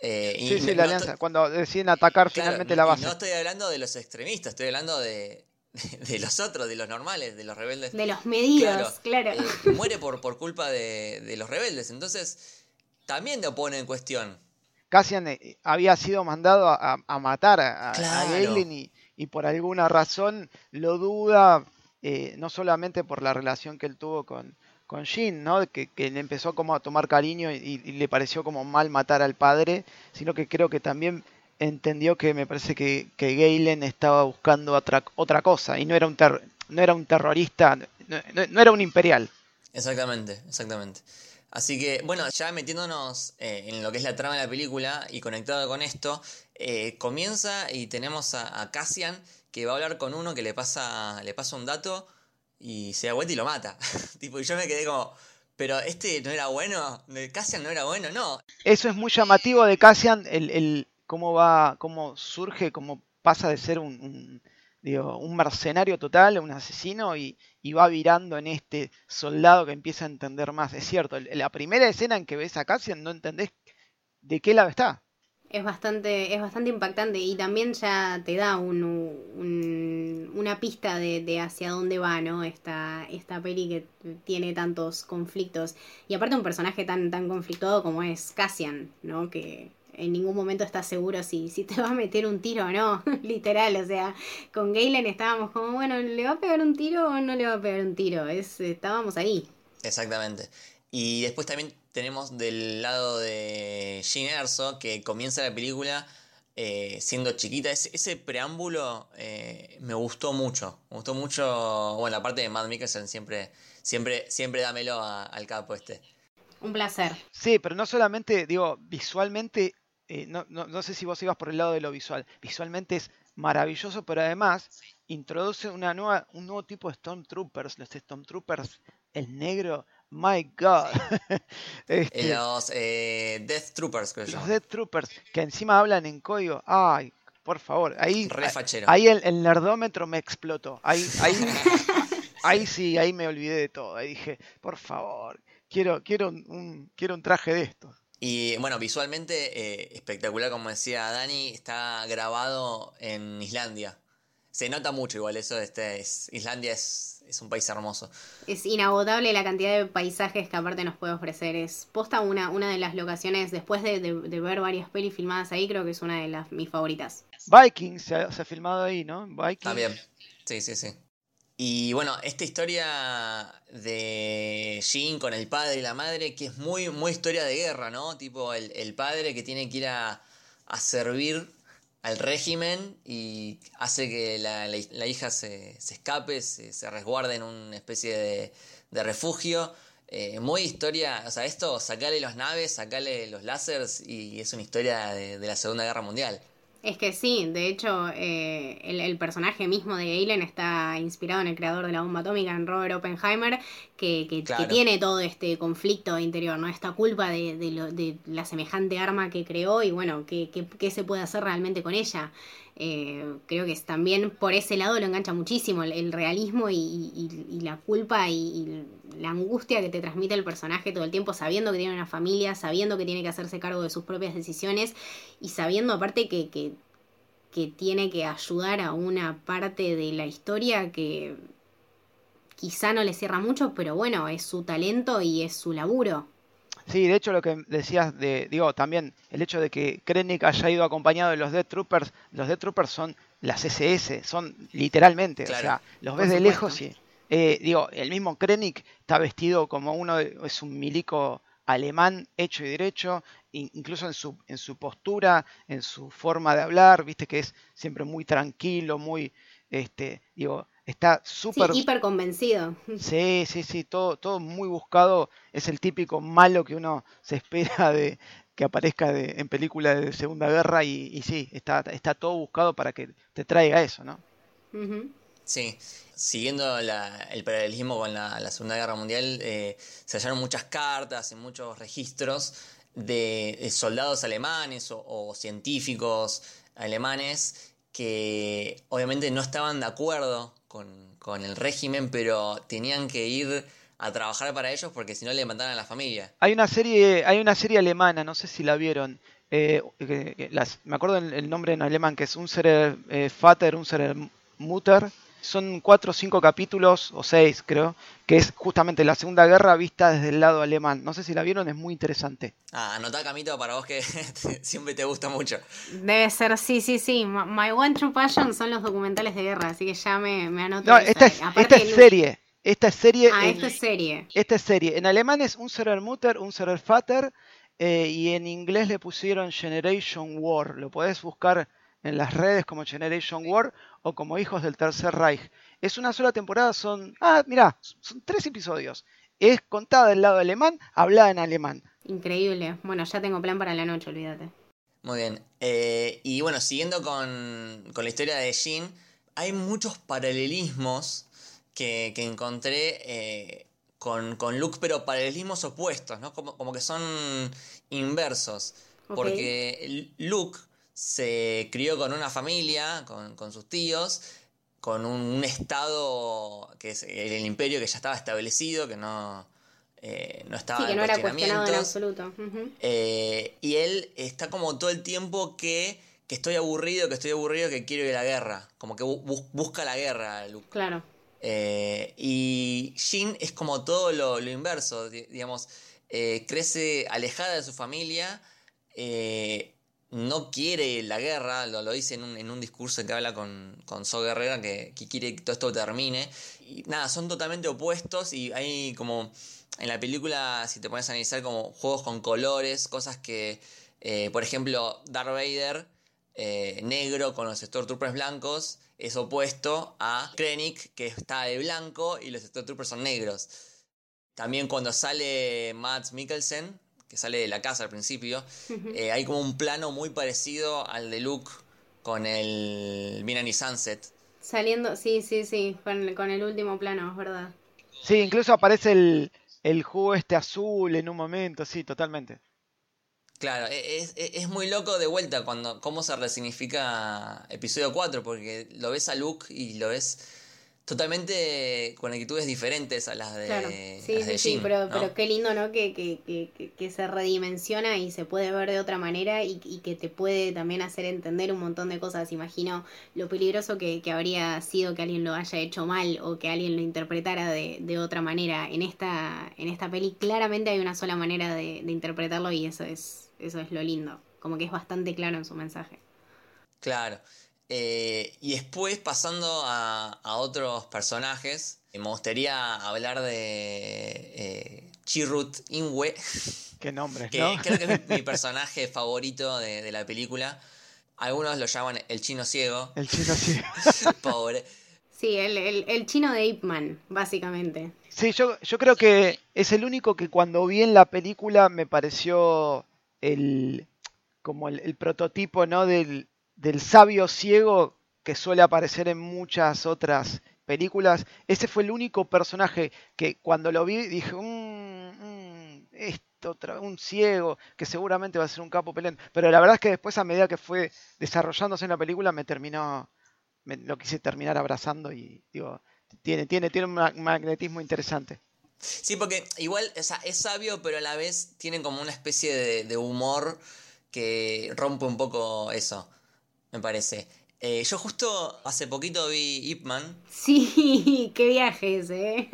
Eh, sí, sí, la alianza, cuando deciden atacar finalmente la base. no estoy hablando de los extremistas, estoy hablando de, de, los otros, de los normales, de los rebeldes. De los medidos, claro. Eh, muere por, por culpa de, los rebeldes, entonces también lo pone en cuestión. Cassian eh, había sido mandado a, matar a, Galen y, por alguna razón lo duda, no solamente por la relación que él tuvo con, con Jean, ¿no? Que, que, le empezó como a tomar cariño y, le pareció como mal matar al padre, sino que creo que también entendió que me parece que, que Galen estaba buscando otra, otra cosa y no era un, no era un terrorista, no, era un imperial. Exactamente, exactamente. Así que, bueno, ya metiéndonos eh, en lo que es la trama de la película y conectado con esto, eh, comienza y tenemos a, a, Cassian que va a hablar con uno que le pasa, le pasa un dato y se da vuelta y lo mata. tipo, y yo me quedé como, pero este no era bueno, Cassian no era bueno, no. Eso es muy llamativo de Cassian, el, el cómo va, cómo surge, cómo pasa de ser un, mercenario total, un asesino, y, y, va virando en este soldado que empieza a entender más. Es cierto, la primera escena en que ves a Cassian no entendés de qué lado está es bastante, es bastante impactante y también ya te da un, una pista de, hacia dónde va, ¿no? Esta, esta peli que tiene tantos conflictos. Y aparte un personaje tan, tan conflictuado como es Cassian, ¿no? Que en ningún momento estás seguro si, si te va a meter un tiro o no, literal. O sea, con Galen estábamos como, bueno, ¿le va a pegar un tiro o no le va a pegar un tiro? Es, estábamos ahí. Exactamente. Y después también tenemos del lado de Jean Erso, que comienza la película eh, siendo chiquita. Ese, preámbulo eh, me gustó mucho. Me gustó mucho. Bueno, la parte de Matt Mikkelsen siempre, siempre, siempre dámelo al capo este. Un placer. Sí, pero no solamente, digo, visualmente, eh, no, no, sé si vos ibas por el lado de lo visual. Visualmente es maravilloso, pero además introduce una nueva, un nuevo tipo de Stormtroopers. Los Stormtroopers, el negro, My God. Este, los eh, Death Troopers, creo Los Death Troopers, que encima hablan en código. Ay, por favor. Ahí, ahí el, nerdómetro me explotó. Ahí, ahí, ahí sí, ahí me olvidé de todo. Ahí dije, por favor, quiero, quiero, un, quiero un traje de estos. Y bueno, visualmente eh, espectacular, como decía Dani, está grabado en Islandia. Se nota mucho igual eso, este, es, Islandia es es un país hermoso. Es inagotable la cantidad de paisajes que aparte nos puede ofrecer. Es posta una, una de las locaciones, después de, ver varias pelis filmadas ahí, creo que es una de las mis favoritas. Vikings se ha, filmado ahí, ¿no? Vikings. También, sí, sí, sí. Y bueno, esta historia de Jean con el padre y la madre, que es muy, muy historia de guerra, ¿no? Tipo el, el padre que tiene que ir a, a servir al régimen y hace que la, la, hija se, se escape, se, se, resguarde en una especie de, de refugio. Eh, muy historia, o sea, esto, sacale las naves, sacale los láseres y es una historia de la Segunda Guerra Mundial. Es que sí, de hecho, eh, el, personaje mismo de Galen está inspirado en el creador de la bomba atómica, en Robert Oppenheimer, que, que, tiene todo este conflicto interior, ¿no? Esta culpa de, de, lo, de la semejante arma que creó y bueno, qué, se puede hacer realmente con ella. Eh, creo que también por ese lado lo engancha muchísimo el, realismo y, la culpa y, la angustia que te transmite el personaje todo el tiempo, sabiendo que tiene una familia, sabiendo que tiene que hacerse cargo de sus propias decisiones y sabiendo aparte que, que, que tiene que ayudar a una parte de la historia que quizá no le cierra mucho, pero bueno, es su talento y es su laburo. Sí, de hecho lo que decías de, digo, también el hecho de que Krennic haya ido acompañado de los Death Troopers, los Death Troopers son las SS, son literalmente, o sea, los ves de lejos y, eh, digo, el mismo Krennic está vestido como uno, es un milico alemán hecho y derecho, incluso en su, en su postura, en su forma de hablar, viste que es siempre muy tranquilo, muy, este, digo, Está súper... Sí, hiper convencido. Sí, sí, sí, todo, todo muy buscado. Es el típico malo que uno se espera de que aparezca en película de Segunda Guerra y, sí, está, está todo buscado para que te traiga eso, ¿no? Sí, siguiendo el paralelismo con la, Segunda Guerra Mundial, eh, se hallaron muchas cartas y muchos registros de, soldados alemanes o, científicos alemanes que obviamente no estaban de acuerdo con, el régimen, pero tenían que ir a trabajar para ellos porque si no le mataban a la familia. Hay una serie, hay una serie alemana, no sé si la vieron. Eh, me acuerdo el, nombre en alemán, que es un ser eh, Vater, un ser Mutter. Son cuatro o cinco capítulos, o seis creo, que es justamente la Segunda Guerra vista desde el lado alemán. No sé si la vieron, es muy interesante. Ah, anotá Camito para vos que siempre te gusta mucho. Debe ser, sí, sí, sí. My One True Passion son los documentales de guerra, así que ya me, me anoto. No, esta es, esta es serie. Esta es serie. Ah, esta es serie. Esta es serie. En alemán es un Mutter, un Vater. Eh, y en inglés le pusieron Generation War. Lo podés buscar en las redes como Generation War o como Hijos del Tercer Reich. Es una sola temporada, son. Ah, mirá, son tres episodios. Es contada del lado alemán, hablada en alemán. Increíble. Bueno, ya tengo plan para la noche, olvídate. Muy bien. Eh, y bueno, siguiendo con, con la historia de Jean, hay muchos paralelismos que, encontré eh, con, con Luke, pero paralelismos opuestos, ¿no? Como, como que son inversos. Porque Luke se crió con una familia, con, sus tíos, con un, estado que es el imperio que ya estaba establecido, que no, eh, no estaba sí, que no era cuestionado en absoluto. Eh, y él está como todo el tiempo que, que, estoy aburrido, que estoy aburrido, que quiero ir a la guerra. Como que busca la guerra, Luke. Claro. Eh, y Jin es como todo lo, inverso, digamos, eh, crece alejada de su familia, eh, no quiere la guerra, lo, lo dice en un, en un, discurso que habla con, con Guerrera, que, quiere que todo esto termine. Y nada, son totalmente opuestos y hay como en la película, si te pones a analizar, como juegos con colores, cosas que, por ejemplo, Darth Vader, negro con los Stormtroopers blancos, es opuesto a Krennic, que está de blanco y los Stormtroopers son negros. También cuando sale Matt Mikkelsen, que sale de la casa al principio, eh, hay como un plano muy parecido al de Luke con el Minani Sunset. Saliendo, sí, sí, sí, con, el último plano, es verdad. Sí, incluso aparece el, el jugo este azul en un momento, sí, totalmente. Claro, e, es, e, es, muy loco de vuelta cuando cómo se resignifica episodio 4, porque lo ves a Luke y lo ves totalmente con actitudes diferentes a las de Claro, sí, sí, sí, pero, pero qué lindo, ¿no? Que, que, que, que, se redimensiona y se puede ver de otra manera y, y, que te puede también hacer entender un montón de cosas. Imagino lo peligroso que, habría sido que alguien lo haya hecho mal o que alguien lo interpretara de, de otra manera. En esta, en esta peli claramente hay una sola manera de, de interpretarlo y eso es eso es lo lindo. Como que es bastante claro en su mensaje. Claro. Eh, y después, pasando a, otros personajes, me gustaría hablar de eh, Chirrut Inwe. Qué nombre, que Creo que es mi, personaje favorito de, la película. Algunos lo llaman el chino ciego. El chino ciego. Pobre. Sí, el, chino de Ip Man, básicamente. Sí, yo, yo creo que es el único que cuando vi en la película me pareció el, como el, prototipo ¿no? del, del, sabio ciego que suele aparecer en muchas otras películas. Ese fue el único personaje que cuando lo vi dije, mmm, mmm, esto, un ciego, que seguramente va a ser un capo peleando. Pero la verdad es que después a medida que fue desarrollándose en la película me terminó, me, lo quise terminar abrazando y digo, tiene, tiene, tiene un magnetismo interesante. Sí, porque igual o sea, es sabio, pero a la vez tiene como una especie de, humor que rompe un poco eso, me parece. Eh, yo justo hace poquito vi Ip Man. Sí, qué viajes, ¿eh?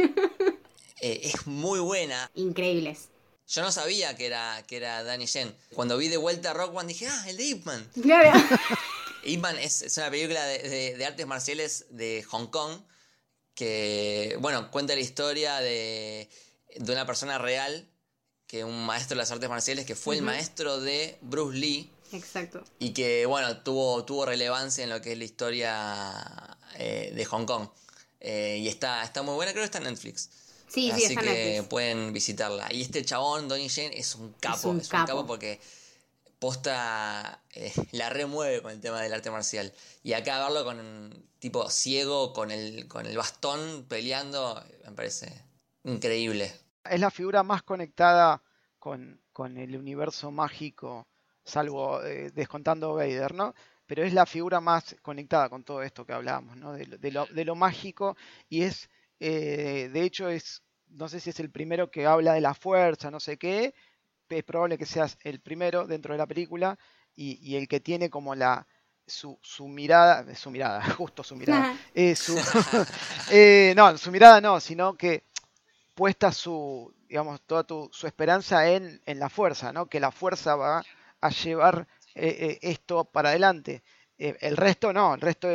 eh es muy buena. Increíbles. Yo no sabía que era, que era Danny Yen. Cuando vi de vuelta a Rock One dije, ah, el de Ip Man. Claro. Ip Man es, una película de, de artes marciales de Hong Kong que, bueno, cuenta la historia de, de una persona real, que un maestro de las artes marciales, que fue el maestro de Bruce Lee. Exacto. Y que, bueno, tuvo, tuvo relevancia en lo que es la historia eh, de Hong Kong. Eh, y está, está muy buena, creo que está en Netflix. Sí, Así sí, está que pueden visitarla. Y este chabón, Donnie Yen, es un capo. Es un, capo. porque posta eh, la remueve con el tema del arte marcial. Y acá verlo con un tipo ciego, con el, con el bastón peleando, me parece increíble. Es la figura más conectada con, el universo mágico, salvo eh, descontando Vader, ¿no? Pero es la figura más conectada con todo esto que hablábamos, ¿no? De, lo, mágico y es, eh, de hecho, es, no sé si es el primero que habla de la fuerza, no sé qué, es probable que seas el primero dentro de la película y, el que tiene como la su, su, mirada, su mirada, justo su mirada, eh, eh, no, su mirada no, sino que puesta su, digamos, toda su esperanza en, en, la fuerza, ¿no? Que la fuerza va a llevar eh, esto para adelante. el resto no, el resto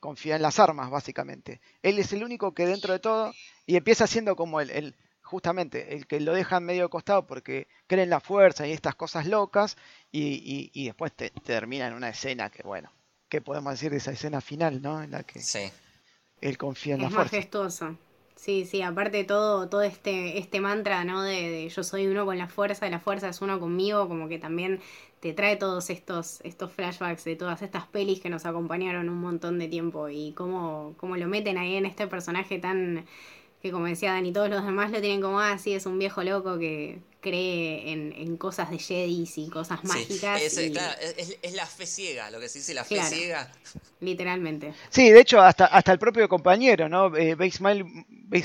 confía en las armas, básicamente. Él es el único que dentro de todo, y empieza siendo como el justamente el que lo dejan medio costado porque creen la fuerza y estas cosas locas y, después te, termina en una escena que bueno, ¿qué podemos decir de esa escena final, no? En la que él confía en la fuerza. Es majestuoso. Sí, sí, aparte de todo, todo este, este mantra, ¿no? De, yo soy uno con la fuerza, la fuerza es uno conmigo, como que también te trae todos estos, estos flashbacks de todas estas pelis que nos acompañaron un montón de tiempo y cómo, cómo lo meten ahí en este personaje tan que como decía Dani, todos los demás lo tienen como, ah, es un viejo loco que cree en, cosas de Jedis y cosas mágicas. Es, Claro, es, la fe ciega, lo que se dice la fe ciega. Literalmente. Sí, de hecho, hasta, hasta el propio compañero, ¿no? Eh, Base,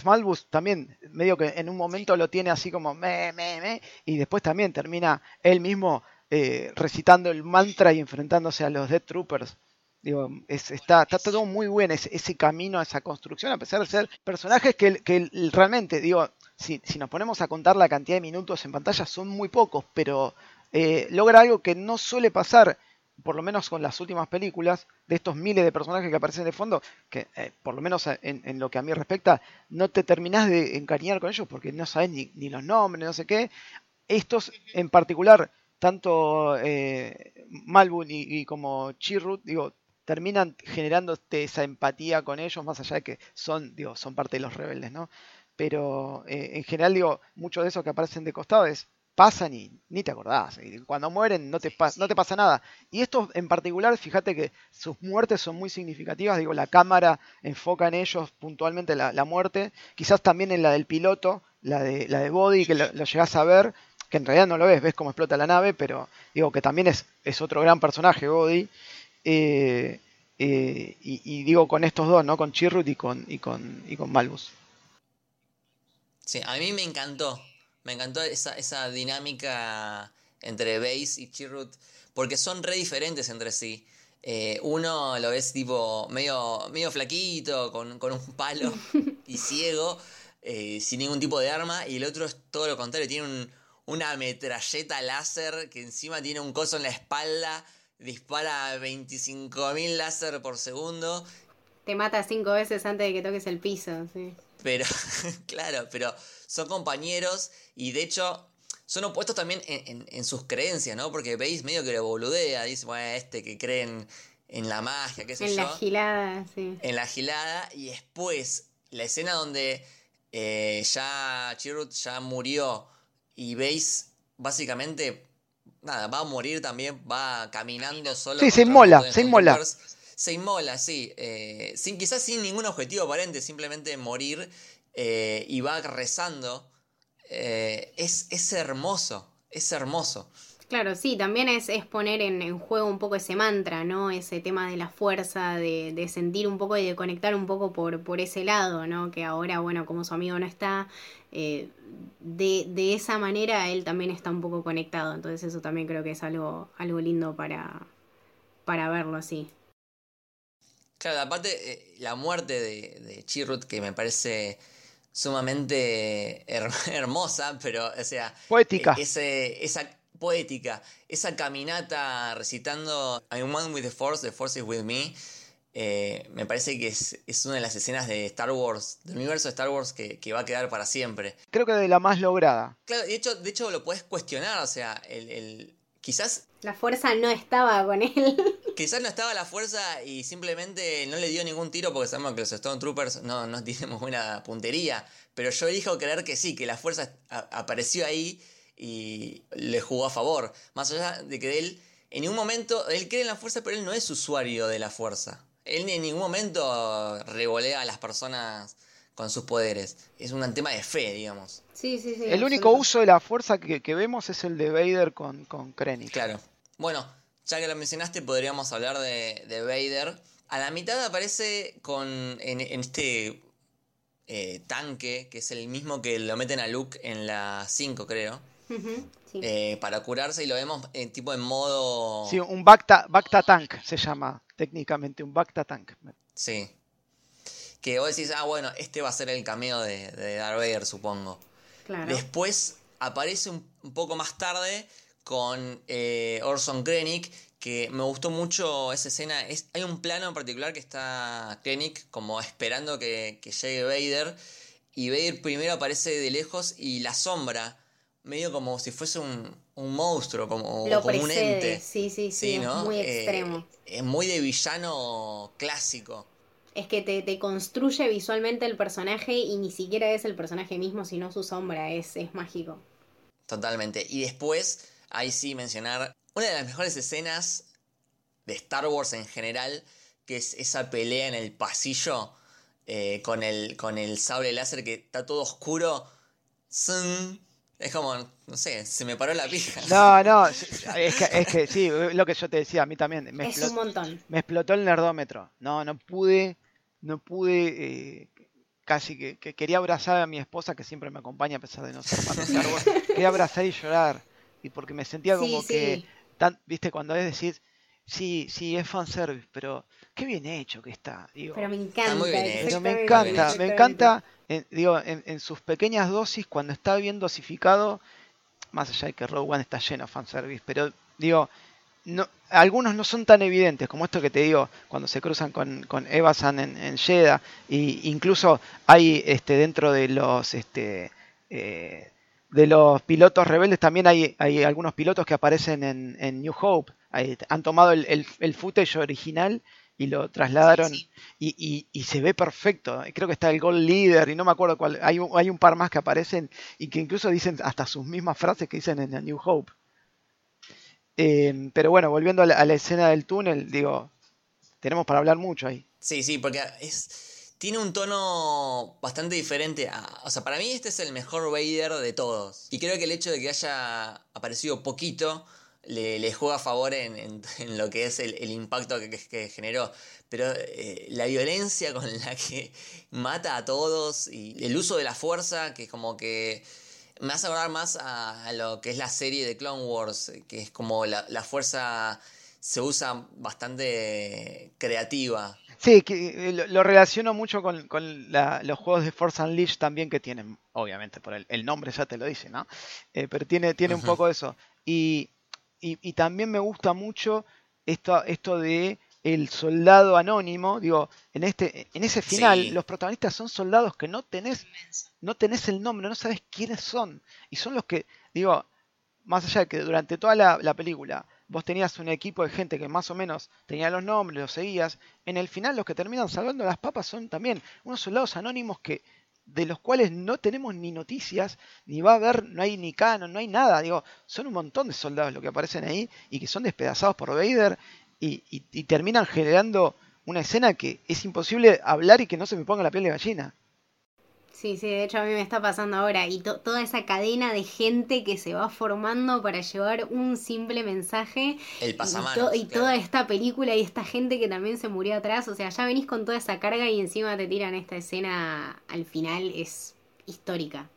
Malbus también, medio que en un momento lo tiene así como, me, me, me, y después también termina él mismo eh, recitando el mantra y enfrentándose a los Death Troopers. Digo, está, está todo muy bueno ese, ese, camino, esa construcción, a pesar de ser personajes que, que realmente, digo, si, si, nos ponemos a contar la cantidad de minutos en pantalla, son muy pocos, pero eh, logra algo que no suele pasar, por lo menos con las últimas películas, de estos miles de personajes que aparecen de fondo, que eh, por lo menos en, lo que a mí respecta, no te terminás de encariñar con ellos porque no sabes ni, los nombres, no sé qué. Estos en particular, tanto eh, Malvin y, y, como Chirrut, digo, terminan generándote esa empatía con ellos, más allá de que son, digo, son parte de los rebeldes, ¿no? Pero eh, en general, digo, muchos de esos que aparecen de costado es, pasan y ni te acordás. Y cuando mueren no te, no te pasa nada. Y estos en particular, fíjate que sus muertes son muy significativas. Digo, la cámara enfoca en ellos puntualmente la, muerte. Quizás también en la del piloto, la de, la de Body, que lo, lo llegás a ver, que en realidad no lo ves, ves cómo explota la nave, pero digo que también es, es otro gran personaje, Body. Eh, eh, y, digo con estos dos, ¿no? Con Chirrut y con, y con, y con Malbus. Sí, a mí me encantó. Me encantó esa, esa dinámica entre Base y Chirrut. Porque son re diferentes entre sí. Eh, uno lo ves tipo medio, medio flaquito, con, con un palo y ciego, sin ningún tipo de arma. Y el otro es todo lo contrario, tiene un, una metralleta láser que encima tiene un coso en la espalda dispara 25.000 láser por segundo. Te mata cinco veces antes de que toques el piso, sí. Pero, claro, pero son compañeros y de hecho son opuestos también en, sus creencias, ¿no? Porque veis medio que lo boludea, dice, bueno, este que creen en la magia, qué sé yo. En la gilada, sí. En la gilada y después la escena donde eh, ya Chirrut ya murió y veis básicamente nada, va a morir también, va caminando solo. Sí, se inmola, se inmola. Se inmola, sí. Eh, sin, quizás sin ningún objetivo aparente, simplemente morir eh, y va rezando. Eh, es, es hermoso, es hermoso. Claro, sí, también es, es poner en, juego un poco ese mantra, ¿no? Ese tema de la fuerza, de, de, sentir un poco y de conectar un poco por, por ese lado, ¿no? Que ahora, bueno, como su amigo no está, de, de, esa manera él también está un poco conectado. Entonces eso también creo que es algo, algo lindo para, para verlo así. Claro, aparte eh, la muerte de, de Chirrut, que me parece sumamente hermosa, pero, o sea... Poética. E, ese, esa poética. Esa caminata recitando I'm one with the force, the force is with me. Eh, me parece que es, una de las escenas de Star Wars, del universo de Star Wars que, va a quedar para siempre. Creo que de la más lograda. Claro, de hecho, de hecho lo puedes cuestionar, o sea, el, quizás... La fuerza no estaba con él. Quizás no estaba la fuerza y simplemente no le dio ningún tiro porque sabemos que los Stormtroopers no, no tienen buena puntería. Pero yo elijo creer que sí, que la fuerza apareció ahí y le jugó a favor. Más allá de que él, en ningún momento, él cree en la fuerza, pero él no es usuario de la fuerza. Él en ningún momento revolea a las personas con sus poderes. Es un tema de fe, digamos. Sí, sí, sí. El único uso de la fuerza que, vemos es el de Vader con, con Krennic. Claro. Bueno, ya que lo mencionaste, podríamos hablar de, de Vader. A la mitad aparece con en, este eh, tanque, que es el mismo que lo meten a Luke en la 5, creo. Eh, para curarse y lo vemos en tipo en modo... Sí, un Bacta, Bacta Tank se llama técnicamente, un Bacta Tank. Sí. Que vos decís, ah, bueno, este va a ser el cameo de, de Darth Vader, supongo. Claro. Después aparece un, poco más tarde con eh, Orson Krennic, que me gustó mucho esa escena. Es, hay un plano en particular que está Krennic como esperando que, que llegue Vader. Y Vader primero aparece de lejos y la sombra medio como si fuese un, monstruo, como, un ente. Sí, sí, sí, es muy eh, extremo. es muy de villano clásico. Es que te, te, construye visualmente el personaje y ni siquiera es el personaje mismo, sino su sombra, es, es mágico. Totalmente. Y después, ahí sí mencionar una de las mejores escenas de Star Wars en general, que es esa pelea en el pasillo eh, con, el, con el sable láser que está todo oscuro. Es como, no sé, se me paró la pija. No, no, es que, es que sí, lo que yo te decía, a mí también. Me es un montón. Me explotó el nerdómetro. No, no pude, no pude, eh, casi que, quería abrazar a mi esposa, que siempre me acompaña a pesar de no ser Wars. quería abrazar y llorar. Y porque me sentía como que, tan, viste, cuando es decir, sí, sí, es fanservice, pero qué bien hecho que está. Digo, pero me encanta. Pero me encanta, me encanta en, digo, en, sus pequeñas dosis, cuando está bien dosificado, más allá de que Rogue One está lleno de fanservice, pero digo, no, algunos no son tan evidentes como esto que te digo cuando se cruzan con, con Evasan en, en Jeddah y incluso hay este dentro de los este eh, de los pilotos rebeldes también hay, hay algunos pilotos que aparecen en, en New Hope han tomado el, el, el, footage original y lo trasladaron Y, y, se ve perfecto. Creo que está el Gold Leader y no me acuerdo cuál. Hay un, hay un par más que aparecen y que incluso dicen hasta sus mismas frases que dicen en New Hope. Em, pero bueno, volviendo a la, escena del túnel, digo, tenemos para hablar mucho ahí. Sí, sí, porque es, tiene un tono bastante diferente. o sea, para mí este es el mejor Vader de todos. Y creo que el hecho de que haya aparecido poquito le, juega a favor en, lo que es el, impacto que, generó. Pero eh, la violencia con la que mata a todos y el uso de la fuerza, que como que me hace acordar más a, lo que es la serie de Clone Wars, que es como la, fuerza se usa bastante creativa. Sí, que eh, lo, relaciono mucho con, los juegos de Force Unleashed también que tienen, obviamente, por el, nombre ya te lo dice, ¿no? Eh, pero tiene, tiene un poco eso. Y y, también me gusta mucho esto, esto de el soldado anónimo, digo, en este, en ese final, los protagonistas son soldados que no tenés, no tenés el nombre, no sabes quiénes son. Y son los que, digo, más allá de que durante toda la, película vos tenías un equipo de gente que más o menos tenía los nombres, los seguías, en el final los que terminan salvando las papas son también unos soldados anónimos que de los cuales no tenemos ni noticias, ni va a haber, no hay ni canon, no hay nada. Digo, son un montón de soldados los que aparecen ahí y que son despedazados por Vader y, y terminan generando una escena que es imposible hablar y que no se me ponga la piel de gallina. Sí, sí, de hecho a mí me está pasando ahora. Y toda esa cadena de gente que se va formando para llevar un simple mensaje. El pasamanos. Y, toda esta película y esta gente que también se murió atrás. O sea, ya venís con toda esa carga y encima te tiran esta escena al final. Es histórica.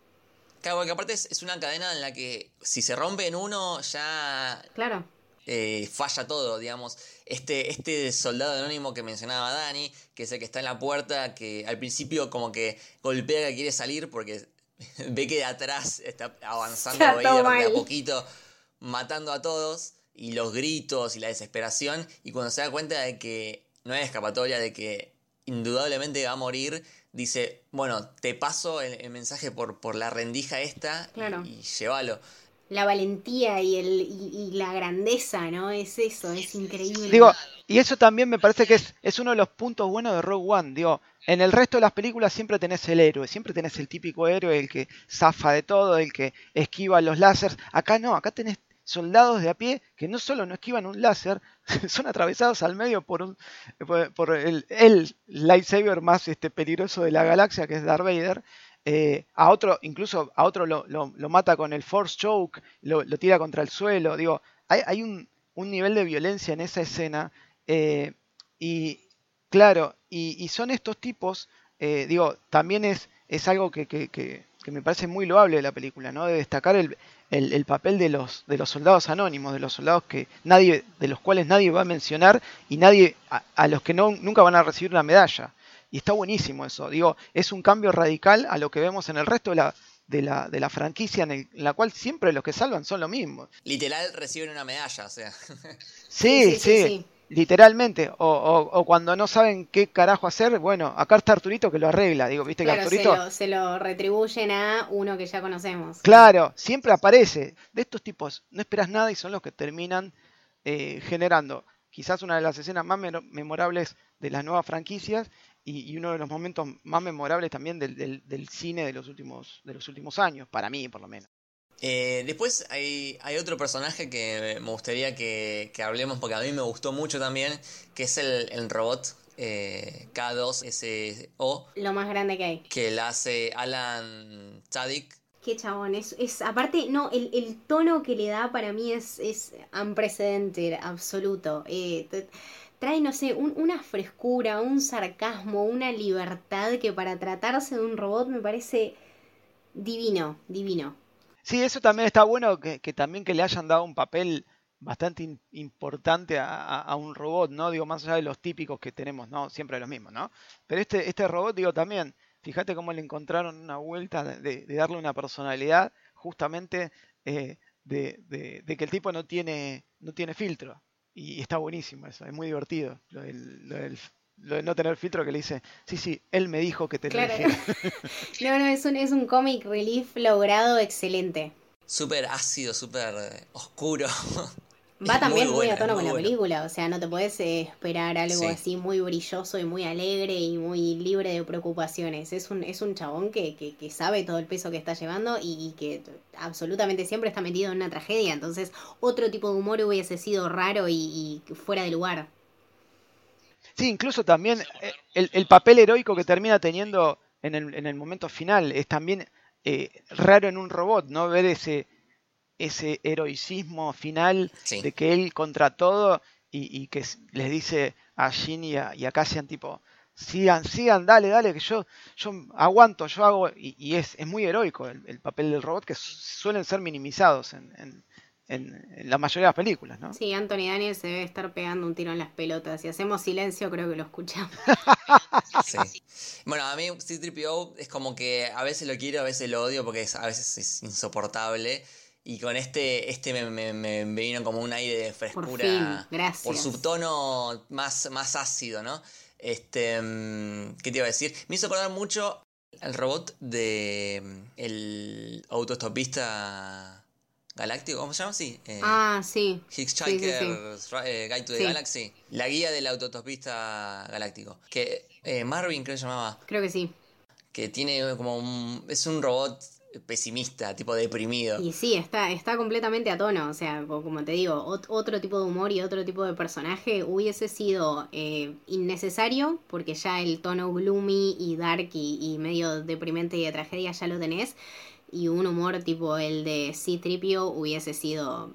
Claro, porque aparte es, es una cadena en la que si se rompe en uno ya. Claro eh, falla todo, digamos. Este, este soldado anónimo que mencionaba Dani, que es el que está en la puerta, que al principio como que golpea que quiere salir porque ve que de atrás está avanzando Vader de a poquito, matando a todos, y los gritos y la desesperación, y cuando se da cuenta de que no hay escapatoria, de que indudablemente va a morir, dice, bueno, te paso el, mensaje por, por la rendija esta y, y llévalo. La valentía y, el, y, la grandeza, ¿no? Es eso, es increíble. Digo, y eso también me parece que es, es uno de los puntos buenos de Rogue One. Digo, en el resto de las películas siempre tenés el héroe, siempre tenés el típico héroe, el que zafa de todo, el que esquiva los láseres. Acá no, acá tenés soldados de a pie que no solo no esquivan un láser, son atravesados al medio por, un, por, el, el, lightsaber más este, peligroso de la galaxia, que es Darth Vader. Eh, a otro, incluso a otro lo, mata con el Force Choke, lo, tira contra el suelo. Digo, hay, un, nivel de violencia en esa escena. Eh, y claro, y, son estos tipos, eh, digo, también es, es algo que, que, me parece muy loable de la película, ¿no? De destacar el, el, papel de los, de los soldados anónimos, de los soldados que nadie, de los cuales nadie va a mencionar y nadie, a, los que no, nunca van a recibir una medalla. Y está buenísimo eso. Digo, es un cambio radical a lo que vemos en el resto de la, de la, de la franquicia en, la cual siempre los que salvan son lo mismo. Literal reciben una medalla, o sea. sí, sí, literalmente. O, cuando no saben qué carajo hacer, bueno, acá está Arturito que lo arregla. Digo, viste que Arturito. Se lo, retribuyen a uno que ya conocemos. Claro, siempre aparece. De estos tipos no esperas nada y son los que terminan eh, generando quizás una de las escenas más memorables de las nuevas franquicias y, uno de los momentos más memorables también del, cine de los, últimos, de los últimos años, para mí por lo menos. Eh, después hay, otro personaje que me gustaría que, hablemos porque a mí me gustó mucho también, que es el, robot eh, K2SO. Lo más grande que hay. Que la hace Alan Tadik. Qué chabón, es, es aparte, no, el, tono que le da para mí es, es unprecedented, absoluto. Eh, trae, no sé, una frescura, un sarcasmo, una libertad que para tratarse de un robot me parece divino, divino. Sí, eso también está bueno, que, también que le hayan dado un papel bastante importante a, un robot, ¿no? Digo, más allá de los típicos que tenemos, ¿no? Siempre los mismos, ¿no? Pero este, este robot, digo, también, fíjate cómo le encontraron una vuelta de, darle una personalidad justamente eh, de, de, que el tipo no tiene, no tiene filtro. Y está buenísimo eso, es muy divertido. Lo del, de no tener filtro que le dice, sí, sí, él me dijo que te lo dijera. no, no, es un, es un comic relief logrado excelente. Súper ácido, súper oscuro. Va también muy, a tono con la película, o sea, no te puedes esperar algo así muy brilloso y muy alegre y muy libre de preocupaciones. Es un, es un chabón que, que, sabe todo el peso que está llevando y, que absolutamente siempre está metido en una tragedia. Entonces, otro tipo de humor hubiese sido raro y, fuera de lugar. Sí, incluso también eh, el, papel heroico que termina teniendo en el, en el momento final es también eh, raro en un robot, ¿no? Ver ese ese heroicismo final de que él contra todo y, que les dice a Jin y a, y a Cassian tipo, sigan, sigan, dale, dale, que yo, yo aguanto, yo hago, y, es, es, muy heroico el, papel del robot que suelen ser minimizados en, en, la mayoría de las películas, ¿no? Sí, Anthony Daniel se debe estar pegando un tiro en las pelotas. Si hacemos silencio, creo que lo escuchamos. sí. Bueno, a mí C-3PO es como que a veces lo quiero, a veces lo odio porque a veces es insoportable. Y con este, este me, vino como un aire de frescura. Por, por su tono más, más ácido, ¿no? Este, mm, ¿Qué te iba a decir? Me hizo acordar mucho al robot de mm, el autostopista galáctico, ¿cómo se llama? Sí. Eh, ah, sí. Hitchhiker eh, Guide to the Galaxy. La guía del autostopista galáctico. Que eh, Marvin creo que se llamaba. Creo que sí. Que tiene como un... Es un robot pesimista, tipo deprimido. Y sí, está, está completamente a tono, o sea, como te digo, otro tipo de humor y otro tipo de personaje hubiese sido eh, innecesario, porque ya el tono gloomy y dark y, medio deprimente y de tragedia ya lo tenés, y un humor tipo el de C-Tripio hubiese sido...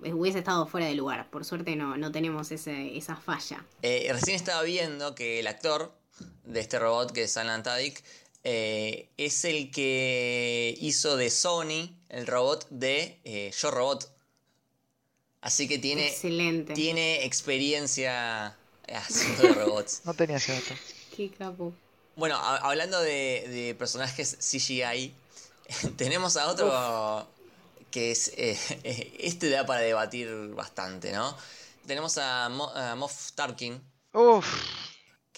Hubiese estado fuera de lugar. Por suerte no, no tenemos ese, esa falla. Eh, recién estaba viendo que el actor de este robot, que es Alan Tudyk, eh, es el que hizo de Sony el robot de eh, Yo Robot. Así que tiene, tiene experiencia haciendo robots. no tenía dato. Qué capo. Bueno, hablando de, personajes CGI, tenemos a otro que es. Eh, este da para debatir bastante, ¿no? Tenemos a, Moff Tarkin. Uf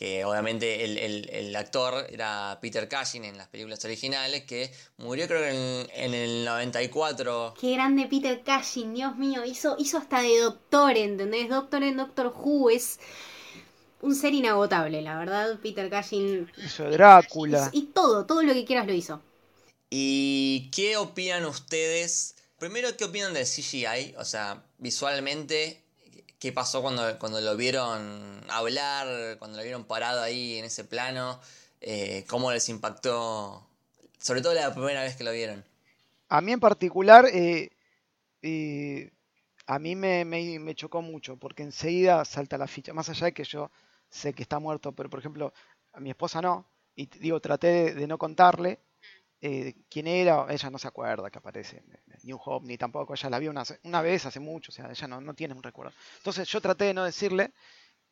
que obviamente el, actor era Peter Cushing en las películas originales, que murió creo que en, el 94. Qué grande Peter Cushing, Dios mío, hizo, hizo hasta de doctor, ¿entendés? Doctor en Doctor Who, es un ser inagotable, la verdad, Peter Cushing. Hizo Drácula. Y, todo, todo lo que quieras lo hizo. ¿Y qué opinan ustedes? Primero, ¿qué opinan del CGI? O sea, visualmente, qué pasó cuando, cuando lo vieron hablar, cuando lo vieron parado ahí en ese plano, eh, cómo les impactó, sobre todo la primera vez que lo vieron. A mí en particular, eh, eh, a mí me, chocó mucho, porque enseguida salta la ficha, más allá de que yo sé que está muerto, pero por ejemplo, a mi esposa no, y digo, traté de no contarle, eh, quién era, ella no se acuerda que aparece New Hope, ni tampoco ella la vio una, vez hace mucho, o sea, ella no, no, tiene un recuerdo. Entonces yo traté de no decirle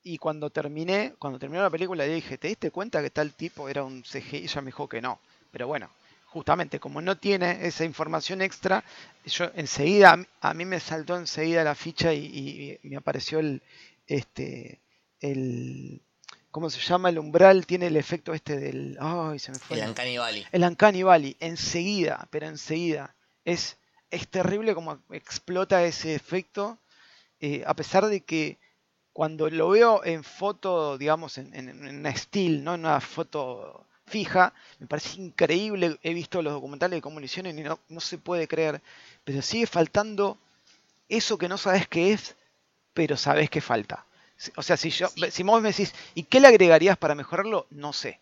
y cuando terminé, cuando terminó la película le dije, ¿te diste cuenta que tal tipo era un CGI? Y ella me dijo que no, pero bueno, justamente como no tiene esa información extra, yo enseguida, a mí me saltó enseguida la ficha y, y me apareció el, este, el, ¿cómo se llama? El umbral tiene el efecto este del... ¡Ay, se me fue! El Uncanny Valley. El Uncanny Valley, enseguida, pero enseguida. Es, es terrible como explota ese efecto, eh, a pesar de que cuando lo veo en foto, digamos, en, en, una still, ¿no? en una foto fija, me parece increíble. He visto los documentales de cómo lo hicieron y no, no se puede creer. Pero sigue faltando eso que no sabes qué es, pero sabes que falta. O sea, si, yo, si vos me decís, ¿y qué le agregarías para mejorarlo? No sé.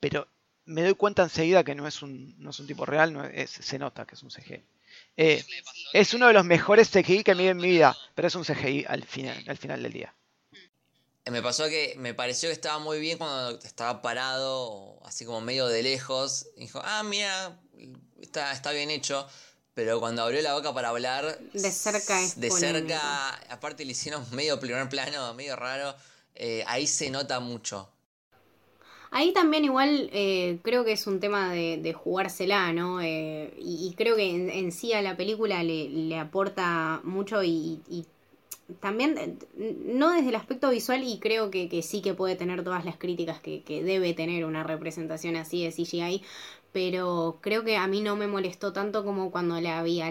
Pero me doy cuenta enseguida que no es un, no es un tipo real, no es, se nota que es un CGI. Eh, es uno de los mejores CGI que me vi en mi vida, pero es un CGI al final, al final del día. Me pasó que me pareció que estaba muy bien cuando estaba parado, así como medio de lejos. dijo, ah, mira, está, está bien hecho. Pero cuando abrió la boca para hablar. De cerca es De cerca, aparte le hicieron medio primer plano, medio raro. Eh, ahí se nota mucho. Ahí también igual eh, creo que es un tema de, jugársela, ¿no? Eh, y, creo que en, sí a la película le, aporta mucho y, también, no desde el aspecto visual, y creo que, sí que puede tener todas las críticas que, que, debe tener una representación así de CGI, pero creo que a mí no me molestó tanto como cuando la vi a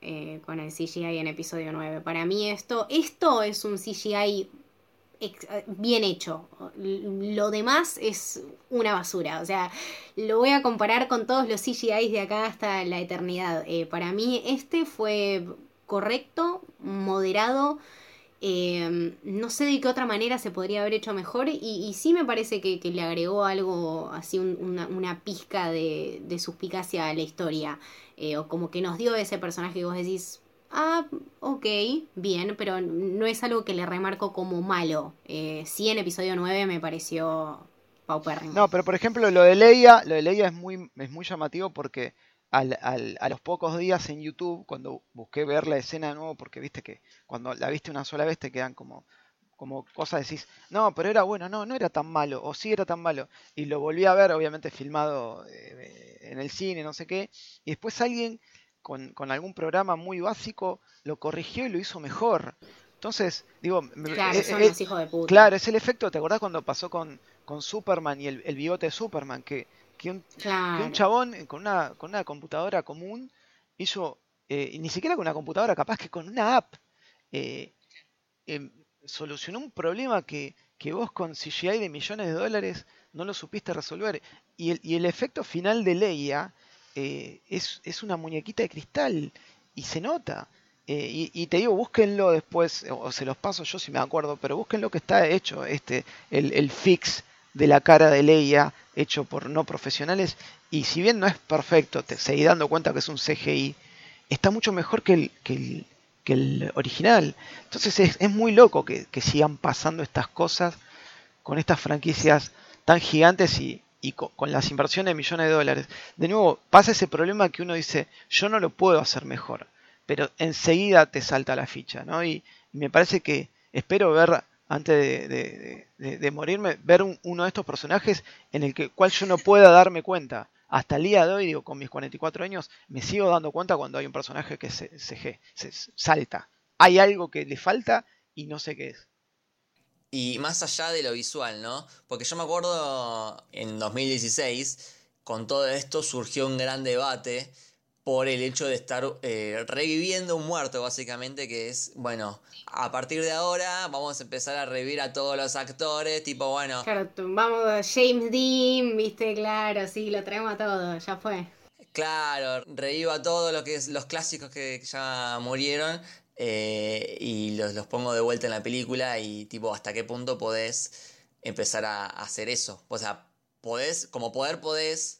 eh, con el CGI en episodio 9. Para mí esto, esto es un CGI bien hecho. Lo demás es una basura. O sea, lo voy a comparar con todos los CGI de acá hasta la eternidad. Eh, para mí este fue correcto, moderado Em, no sé de qué otra manera se podría haber hecho mejor y, sí me parece que, le agregó algo, así una, pizca de, suspicacia a la historia, eh, o como que nos dio ese personaje que vos decís, ah, ok, bien, pero no es algo que le remarco como malo. Eh, sí en episodio 9 me pareció paupérrimo. No, pero por ejemplo lo de Leia, lo de Leia es muy, es muy llamativo porque al, al, a los pocos días en YouTube, cuando busqué ver la escena de nuevo, porque viste que cuando la viste una sola vez te quedan como, como cosas, decís, no, pero era bueno, no, no era tan malo, o sí era tan malo. Y lo volví a ver, obviamente filmado eh, en el cine, no sé qué, y después alguien con, con, algún programa muy básico lo corrigió y lo hizo mejor. Entonces, digo, claro, eh, eh, de puta. claro, es el efecto, ¿te acordás cuando pasó con, con Superman y el, el bigote de Superman? Que que un, chabón con una, con una computadora común hizo, eh, ni siquiera con una computadora, capaz que con una app, eh, em, solucionó un problema que, que, vos con CGI de millones de dólares no lo supiste resolver. Y el, y el efecto final de Leia eh, es, es, una muñequita de cristal y se nota. Y, y, te digo, búsquenlo después, o, se los paso yo si me acuerdo, pero búsquenlo que está hecho, este, el, el fix de la cara de Leia hecho por no profesionales y si bien no es perfecto, te seguís dando cuenta que es un CGI, está mucho mejor que el, que el, original. Entonces es, muy loco que, sigan pasando estas cosas con estas franquicias tan gigantes y, con, las inversiones de millones de dólares. De nuevo, pasa ese problema que uno dice, yo no lo puedo hacer mejor, pero enseguida te salta la ficha, ¿no? y me parece que espero ver antes de, morirme, ver uno de estos personajes en el que, cual yo no pueda darme cuenta. Hasta el día de hoy, digo, con mis 44 años, me sigo dando cuenta cuando hay un personaje que se, se, se salta. Hay algo que le falta y no sé qué es. Y más allá de lo visual, ¿no? Porque yo me acuerdo en 2016, con todo esto surgió un gran debate por el hecho de estar eh, reviviendo un muerto, básicamente, que es, bueno, a partir de ahora vamos a empezar a revivir a todos los actores, tipo, bueno... Claro, vamos a James Dean, viste, claro, sí, lo traemos a todos, ya fue. Claro, revivo a todos lo que es, los clásicos que ya murieron eh, y los, los pongo de vuelta en la película y tipo, ¿hasta qué punto podés empezar a hacer eso? O sea, podés, como poder podés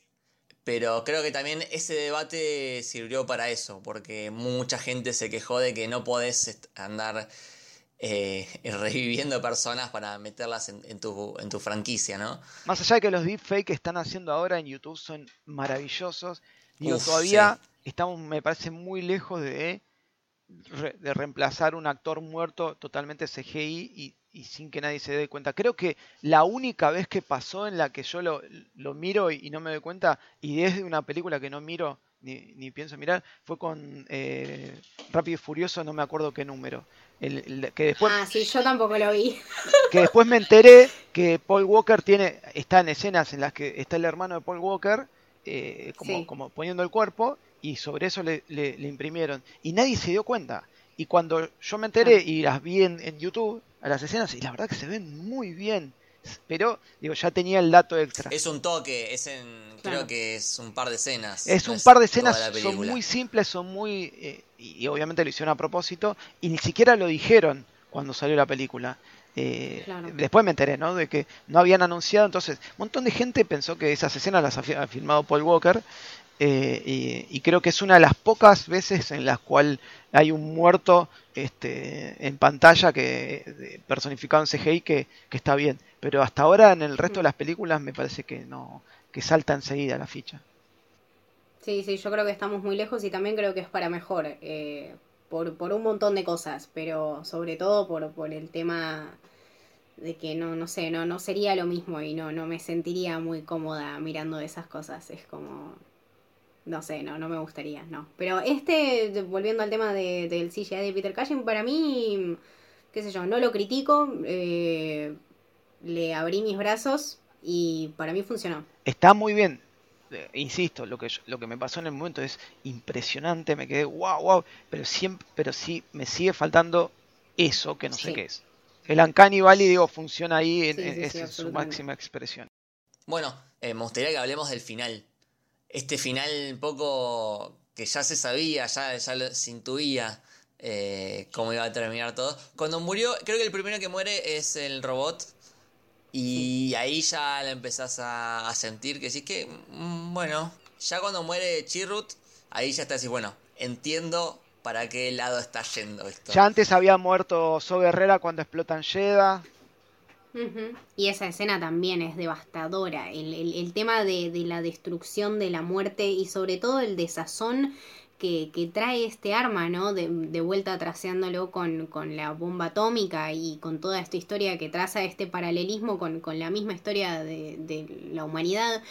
pero creo que también ese debate sirvió para eso, porque mucha gente se quejó de que no podés andar eh, reviviendo personas para meterlas en, tu, en tu franquicia, ¿no? Más allá de que los deepfakes que están haciendo ahora en YouTube son maravillosos, digo, todavía estamos, me parece, muy lejos de, de reemplazar un actor muerto totalmente CGI y y sin que nadie se dé cuenta. Creo que la única vez que pasó en la que yo lo, miro y, no me doy cuenta, y es de una película que no miro ni, pienso mirar, fue con eh, Rápido y Furioso, no me acuerdo qué número. El, que después, ah, sí, yo tampoco lo vi. Que después me enteré que Paul Walker tiene, está en escenas en las que está el hermano de Paul Walker, eh, como, como poniendo el cuerpo, y sobre eso le, le, imprimieron. Y nadie se dio cuenta. Y cuando yo me enteré y las vi en, en YouTube, a las escenas y la verdad que se ven muy bien. Pero, digo, ya tenía el dato extra. Es un toque, es en, creo que es un par de escenas. Es un par de escenas, son muy simples, son muy... Eh, y, obviamente lo hicieron a propósito, y ni siquiera lo dijeron cuando salió la película. Eh, después me enteré, ¿no? De que no habían anunciado, entonces un montón de gente pensó que esas escenas las había filmado Paul Walker eh, y, creo que es una de las pocas veces en las cuales hay un muerto este, en pantalla que personificado en CGI que, está bien. Pero hasta ahora en el resto de las películas me parece que no que salta enseguida la ficha. Sí, sí, yo creo que estamos muy lejos y también creo que es para mejor. Eh, por, por un montón de cosas, pero sobre todo por, por el tema de que no, no sé, no, no sería lo mismo y no, no me sentiría muy cómoda mirando esas cosas. Es como, no sé, no, no me gustaría, no. Pero este, volviendo al tema de, del CGI de Peter Cushing, para mí, qué sé yo, no lo critico, eh, le abrí mis brazos y para mí funcionó. Está muy bien, eh, insisto, lo que, lo que me pasó en el momento es impresionante, me quedé wow, wow, pero, siempre, pero sí me sigue faltando eso que no sé qué es. El Uncanny Valley, digo, funciona ahí, en, es su máxima expresión. Bueno, eh, me gustaría que hablemos del final este final un poco que ya se sabía, ya, ya se intuía eh, cómo iba a terminar todo. Cuando murió, creo que el primero que muere es el robot. Y ahí ya la empezás a, sentir que sí que, mm, bueno, ya cuando muere Chirrut, ahí ya está así, bueno, entiendo para qué lado está yendo esto. Ya antes había muerto So Guerrera cuando explotan Y esa escena también es devastadora. El, tema de, la destrucción, de la muerte y sobre todo el desazón que, trae este arma, ¿no? De, vuelta traseándolo con, con, la bomba atómica y con toda esta historia que traza este paralelismo con, con la misma historia de, de la humanidad.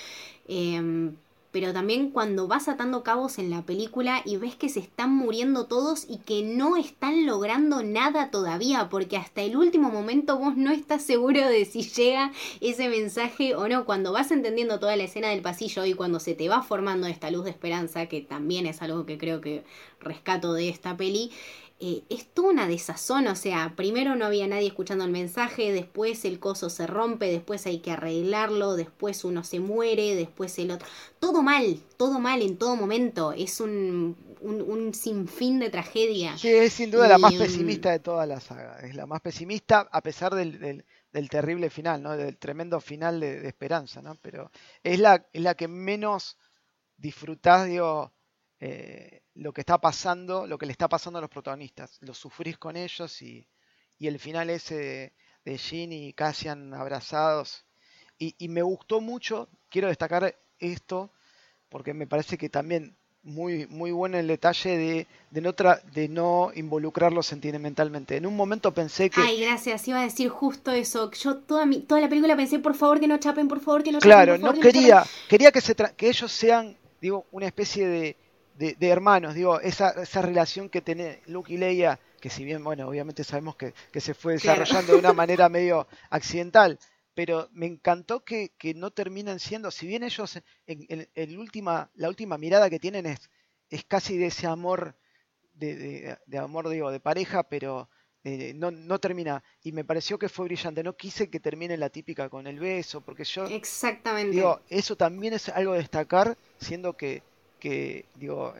Eh, pero también cuando vas atando cabos en la película y ves que se están muriendo todos y que no están logrando nada todavía, porque hasta el último momento vos no estás seguro de si llega ese mensaje o no. Cuando vas entendiendo toda la escena del pasillo y cuando se te va formando esta luz de esperanza, que también es algo que creo que rescato de esta peli, eh, es toda una desazón, o sea, primero no había nadie escuchando el mensaje, después el coso se rompe, después hay que arreglarlo, después uno se muere, después el otro. Todo mal, todo mal en todo momento, es un, un, sinfín de tragedia. Sí, es sin duda la más mm, pesimista de toda la saga, es la más pesimista a pesar del, del, terrible final, ¿no? del tremendo final de, esperanza, ¿no? pero es la, es la que menos disfrutás, digo, eh, lo que está pasando, lo que le está pasando a los protagonistas. Lo sufrís con ellos y, el final ese de, de Jean y Cassian abrazados. Y, me gustó mucho, quiero destacar esto, porque me parece que también muy, muy bueno el detalle de, de, no de no involucrarlo sentimentalmente. En un momento pensé que... Ay, gracias, iba a decir justo eso. Yo toda, mi, toda la película pensé, por favor, que no chapen, por favor, que no chapen. Claro, no quería, quería que, se que ellos sean, digo, una especie de de, hermanos, digo, esa, esa relación que tiene Luke y Leia, que si bien, bueno, obviamente sabemos que, se fue desarrollando de una manera medio accidental, pero me encantó que, no terminan siendo, si bien ellos, en, el última, la última mirada que tienen es, es casi de ese amor, de, de, amor, digo, de pareja, pero eh, no, no, termina. Y me pareció que fue brillante. No quise que termine la típica con el beso, porque yo. Exactamente. Digo, eso también es algo a destacar, siendo que que digo,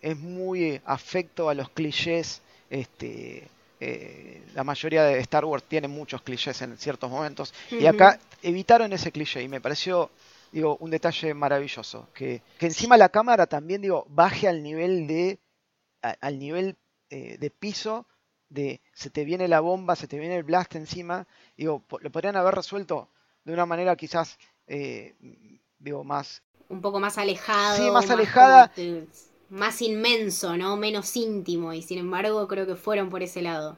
es muy afecto a los clichés. Este, eh, la mayoría de Star Wars tiene muchos clichés en ciertos momentos. Y acá evitaron ese cliché y me pareció digo, un detalle maravilloso. Que, que encima la cámara también digo, baje al nivel de. al nivel eh, de piso de se te viene la bomba, se te viene el blast encima. Digo, lo podrían haber resuelto de una manera quizás eh, digo, más un poco más alejado. Sí, más, alejada. más inmenso, ¿no? Menos íntimo. Y sin embargo, creo que fueron por ese lado.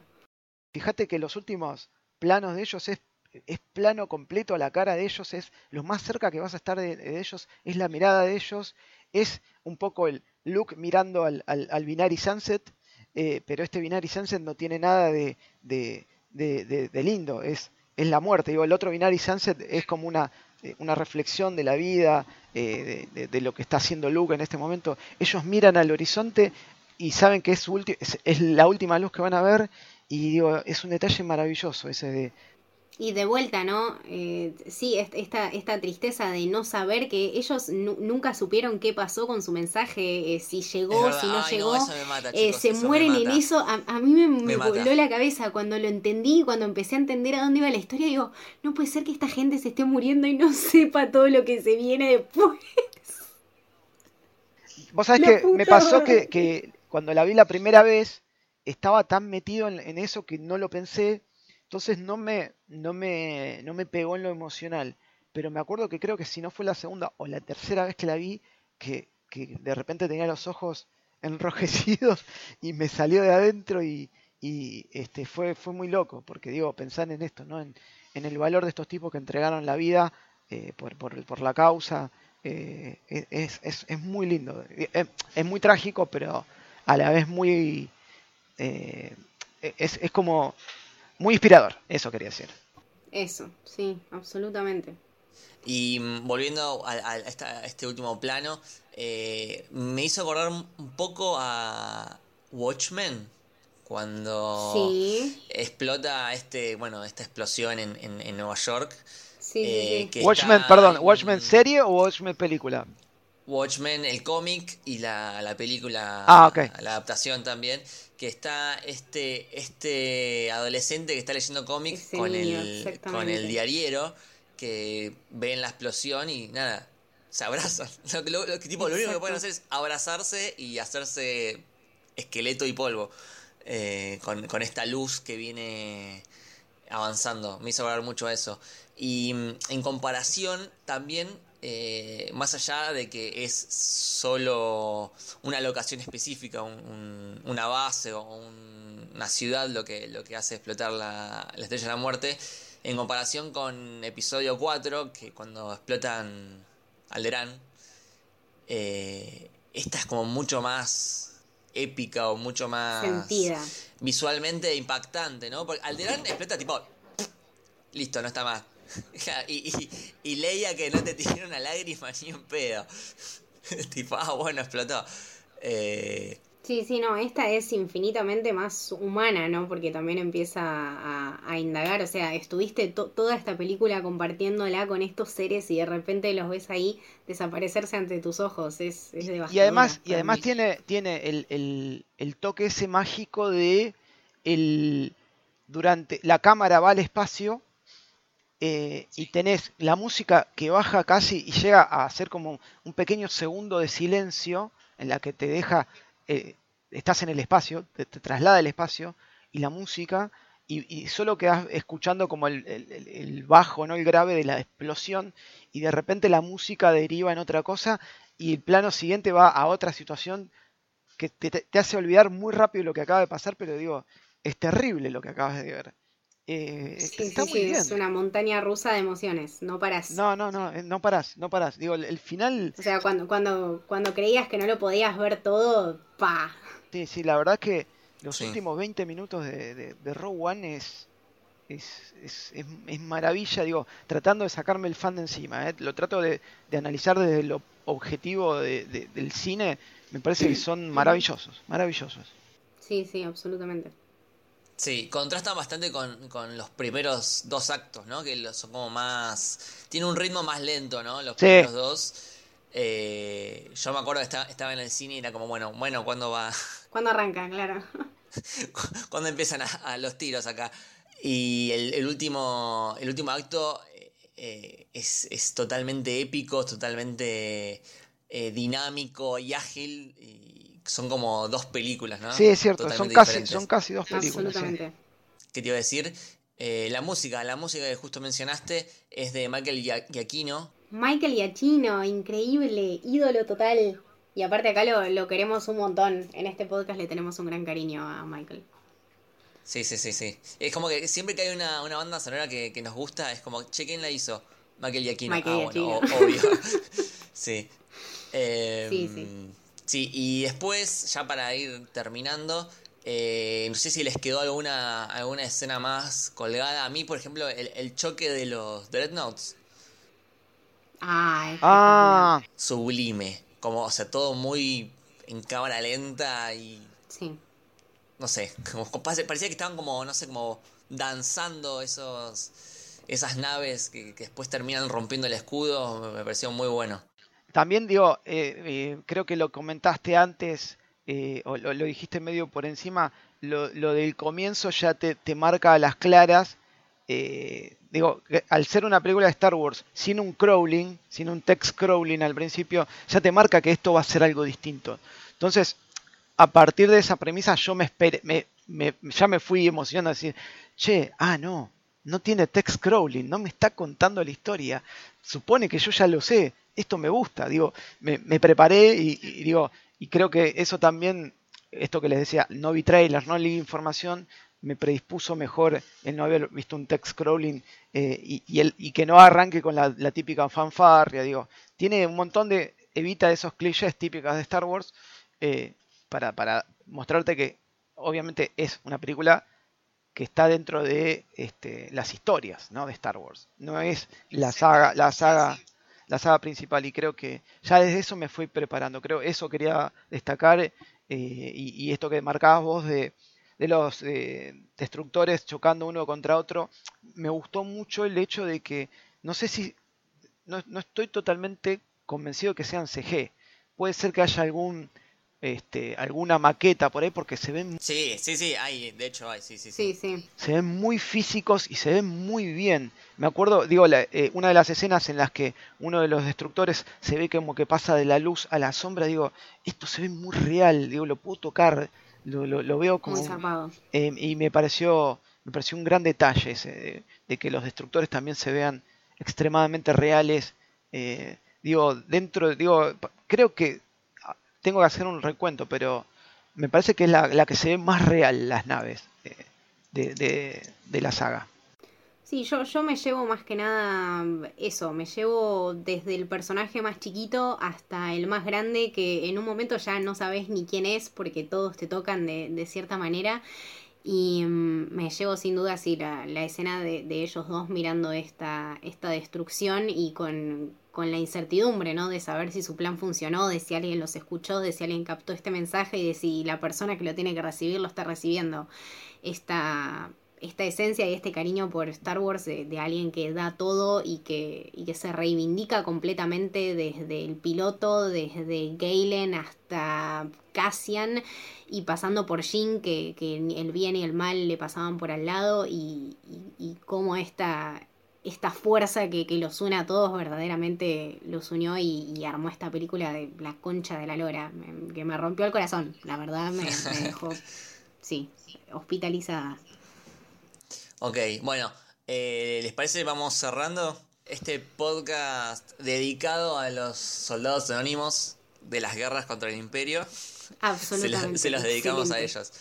Fíjate que los últimos planos de ellos es, es plano completo a la cara de ellos, es lo más cerca que vas a estar de, ellos, es la mirada de ellos, es un poco el look mirando al, al, Binary Sunset, eh, pero este Binary Sunset no tiene nada de, de, de lindo, es, es la muerte. Digo, el otro Binary Sunset es como una eh, una reflexión de la vida, eh, de, lo que está haciendo Luke en este momento. Ellos miran al horizonte y saben que es, es, la última luz que van a ver y digo, es un detalle maravilloso ese de, y de vuelta, ¿no? Eh, sí, esta, esta tristeza de no saber que ellos nunca supieron qué pasó con su mensaje, eh, si llegó, si no llegó, eh, se mueren en eso. A, mí me, voló la cabeza cuando lo entendí, cuando empecé a entender a dónde iba la historia. Digo, no puede ser que esta gente se esté muriendo y no sepa todo lo que se viene después. Vos sabés que me pasó que, cuando la vi la primera vez, estaba tan metido en eso que no lo pensé entonces no me, no me, no me pegó en lo emocional. Pero me acuerdo que creo que si no fue la segunda o la tercera vez que la vi, que, que de repente tenía los ojos enrojecidos y me salió de adentro y, y este fue, fue muy loco, porque digo, pensar en esto, ¿no? En, en el valor de estos tipos que entregaron la vida eh, por, por, por, la causa. Eh, es, es, es, muy lindo. Es, es, muy trágico, pero a la vez muy... Eh, es, es como muy inspirador, eso quería decir. Eso, sí, absolutamente. Y mm, volviendo a, este último plano, eh, me hizo acordar un poco a Watchmen, cuando explota este, bueno, esta explosión en, en, Nueva York. Sí, eh, Watchmen, perdón, ¿Watchmen serie o Watchmen película? Watchmen, el cómic y la, la película, ah, la adaptación también, que está este, este adolescente que está leyendo cómics con, el, con el diariero, que ven la explosión y nada, se abrazan. Lo, lo, tipo, lo único que pueden hacer es abrazarse y hacerse esqueleto y polvo eh, con, con esta luz que viene avanzando. Me hizo hablar mucho a eso. Y mm, en comparación también eh, más allá de que es solo una locación específica, una base o una ciudad lo que, lo que hace explotar la, estrella de la muerte, en comparación con episodio 4, que cuando explotan Alderán, eh, esta es como mucho más épica o mucho más visualmente impactante, ¿no? Porque Alderán explota tipo, listo, no está más y, y, Leia que no te tiene una lágrima ni un pedo. tipo, ah, bueno, explotó. Eh... Sí, sí, no, esta es infinitamente más humana, ¿no? Porque también empieza a, indagar, o sea, estuviste toda esta película compartiéndola con estos seres y de repente los ves ahí desaparecerse ante tus ojos, es, es Y además, y además tiene, tiene el, el, el, toque ese mágico de el durante la cámara va al espacio eh, y tenés la música que baja casi y llega a ser como un pequeño segundo de silencio en la que te deja, eh, estás en el espacio, te, traslada el espacio y la música y, solo quedas escuchando como el, bajo, no el grave de la explosión y de repente la música deriva en otra cosa y el plano siguiente va a otra situación que te, te hace olvidar muy rápido lo que acaba de pasar, pero digo, es terrible lo que acabas de ver. Eh, Sí, está sí, muy sí, bien. es una montaña rusa de emociones, no parás. No, no, no, eh, no parás, no parás. Digo, el, el final, O sea, cuando, cuando, cuando creías que no lo podías ver todo, pa. sí, sí, la verdad que los Sí. últimos 20 minutos de, de, de Rogue One es, es, es, es, es maravilla, digo, tratando de sacarme el fan de encima. eh, Lo trato de, de analizar desde lo objetivo de- de- del cine. Me parece que son maravillosos, maravillosos. Sí, sí, absolutamente. Sí, contrastan bastante con, con los primeros dos actos, ¿no? Que los- son como más... Tiene un ritmo más lento, ¿no? Los Sí. primeros dos. Eh, yo me acuerdo que estaba, estaba en el cine y era como, bueno, bueno, ¿cuándo va? ¿Cuándo arranca? Claro. ¿Cuándo empiezan a, a los tiros acá? Y el, el último, el último acto eh, es, es totalmente épico, es totalmente eh, dinámico y ágil. Y son como dos películas, ¿no? Sí, es cierto, son casi, diferentes. son casi dos películas. sí. Absolutamente. ¿Qué te iba a decir? Eh, la música, la música que justo mencionaste es de Michael Gia- Giacchino. Michael Giacchino, increíble, ídolo total. Y aparte acá lo, lo queremos un montón. En este podcast le tenemos un gran cariño a Michael. Sí, sí, sí, sí. Es como que siempre que hay una, una banda sonora que, que nos gusta, es como, che, ¿quién la hizo? Michael Giacchino. Michael ah, bueno, o- obvio. sí. Eh, Sí, sí. Sí, y después, ya para ir terminando, eh, no sé si les quedó alguna, alguna escena más colgada. A mí, por ejemplo, el, el choque de los Dreadnoughts, Ah, es Ah, sublime. Como, o sea, todo muy en cámara lenta y Sí. no sé, como, como pare- parecía que estaban como, no sé, como danzando esos esas naves que, que después terminan rompiendo el escudo, me pareció muy bueno. También digo, eh, eh, creo que lo comentaste antes, eh, o lo, dijiste medio por encima, lo, del comienzo ya te, te marca a las claras. digo, al ser una película de Star Wars sin un crawling, sin un text crawling al principio, ya te marca que esto va a ser algo distinto. Entonces, a partir de esa premisa, yo me esperé, me, me- ya me fui emocionando a decir, che, ah, no, no tiene text crawling, no me está contando la historia. Supone que yo ya lo sé, esto me gusta, digo, me, me preparé y, y digo, y creo que eso también, esto que les decía, no vi trailers, no leí información, me predispuso mejor el no haber visto un text crawling eh, y, y el, y que no arranque con la, la típica fanfarria, digo, tiene un montón de, evita esos clichés típicos de Star Wars eh, para, para mostrarte que obviamente es una película que está dentro de este, las historias ¿no? de Star Wars. No es la saga, la saga, la saga principal. Y creo que ya desde eso me fui preparando. Creo eso quería destacar. eh, y, esto que marcabas vos de, de los eh, destructores chocando uno contra otro. Me gustó mucho el hecho de que, no sé si, no, no estoy totalmente convencido que sean CG. Puede ser que haya algún este, alguna maqueta por ahí porque se ven Sí, sí, sí, hay, de hecho hay, sí, sí, Sí, sí. sí. se ven muy físicos y se ven muy bien. Me acuerdo, digo, la- eh, una de las escenas en las que uno de los destructores se ve como que pasa de la luz a la sombra, digo, esto se ve muy real, digo, lo puedo tocar, lo, lo- lo veo como... Muy zarpado. eh, y me pareció, me pareció un gran detalle ese, de, de que los destructores también se vean extremadamente reales. eh, digo, dentro, digo, creo que tengo que hacer un recuento, pero me parece que es la, que se ve más real las naves eh, de, la saga. Sí, yo, yo me llevo más que nada eso, me llevo desde el personaje más chiquito hasta el más grande que en un momento ya no sabes ni quién es porque todos te tocan de, cierta manera y mm, me llevo sin duda la, la escena de, de ellos dos mirando esta, esta destrucción y con, con la incertidumbre, ¿no? De saber si su plan funcionó, de si alguien los escuchó, de si alguien captó este mensaje y de si la persona que lo tiene que recibir lo está recibiendo. Esta, esta esencia y este cariño por Star Wars de, alguien que da todo y que, y que se reivindica completamente desde el piloto, desde Galen hasta Cassian y pasando por Jin, que, que el bien y el mal le pasaban por al lado y, y, y cómo esta, esta fuerza que, que los une a todos verdaderamente los unió y, y armó esta película de la concha de la lora, me- que me rompió el corazón, la verdad me, me dejó, sí, hospitalizada. Ok, bueno, eh, ¿les parece vamos cerrando este podcast dedicado a los soldados anónimos de las guerras contra el imperio? Se, los- Absolutamente. se los dedicamos a ellos.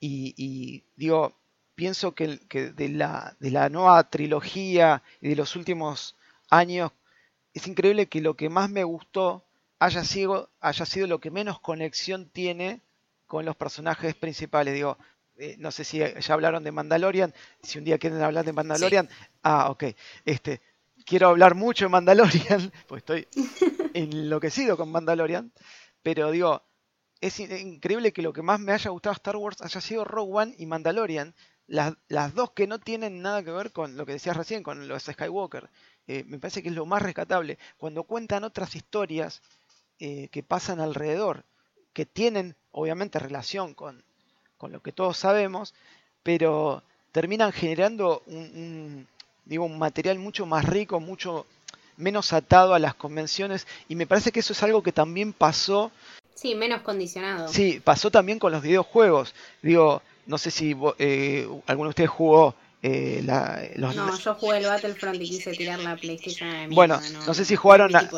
Y, y, digo, pienso que, de, la, de la nueva trilogía y de los últimos años, es increíble que lo que más me gustó haya sido, haya sido lo que menos conexión tiene con los personajes principales. Digo, eh, no sé si ya hablaron de Mandalorian, si un día quieren hablar de Mandalorian, ah, ok, este, quiero hablar mucho de Mandalorian, pues estoy enloquecido con Mandalorian, pero digo, es increíble que lo que más me haya gustado Star Wars haya sido Rogue One y Mandalorian, las, dos que no tienen nada que ver con lo que decías recién, con los Skywalker. Eh, me parece que es lo más rescatable. Cuando cuentan otras historias eh, que pasan alrededor, que tienen obviamente relación con, con lo que todos sabemos, pero terminan generando un, digo, un material mucho más rico, mucho menos atado a las convenciones, y me parece que eso es algo que también pasó. Sí, menos condicionado. Sí, pasó también con los videojuegos. Digo, no sé si eh, alguno de ustedes jugó eh, la, los... No, yo jugué el Battlefront y quise tirar la PlayStation. bueno, no, sé si jugaron a,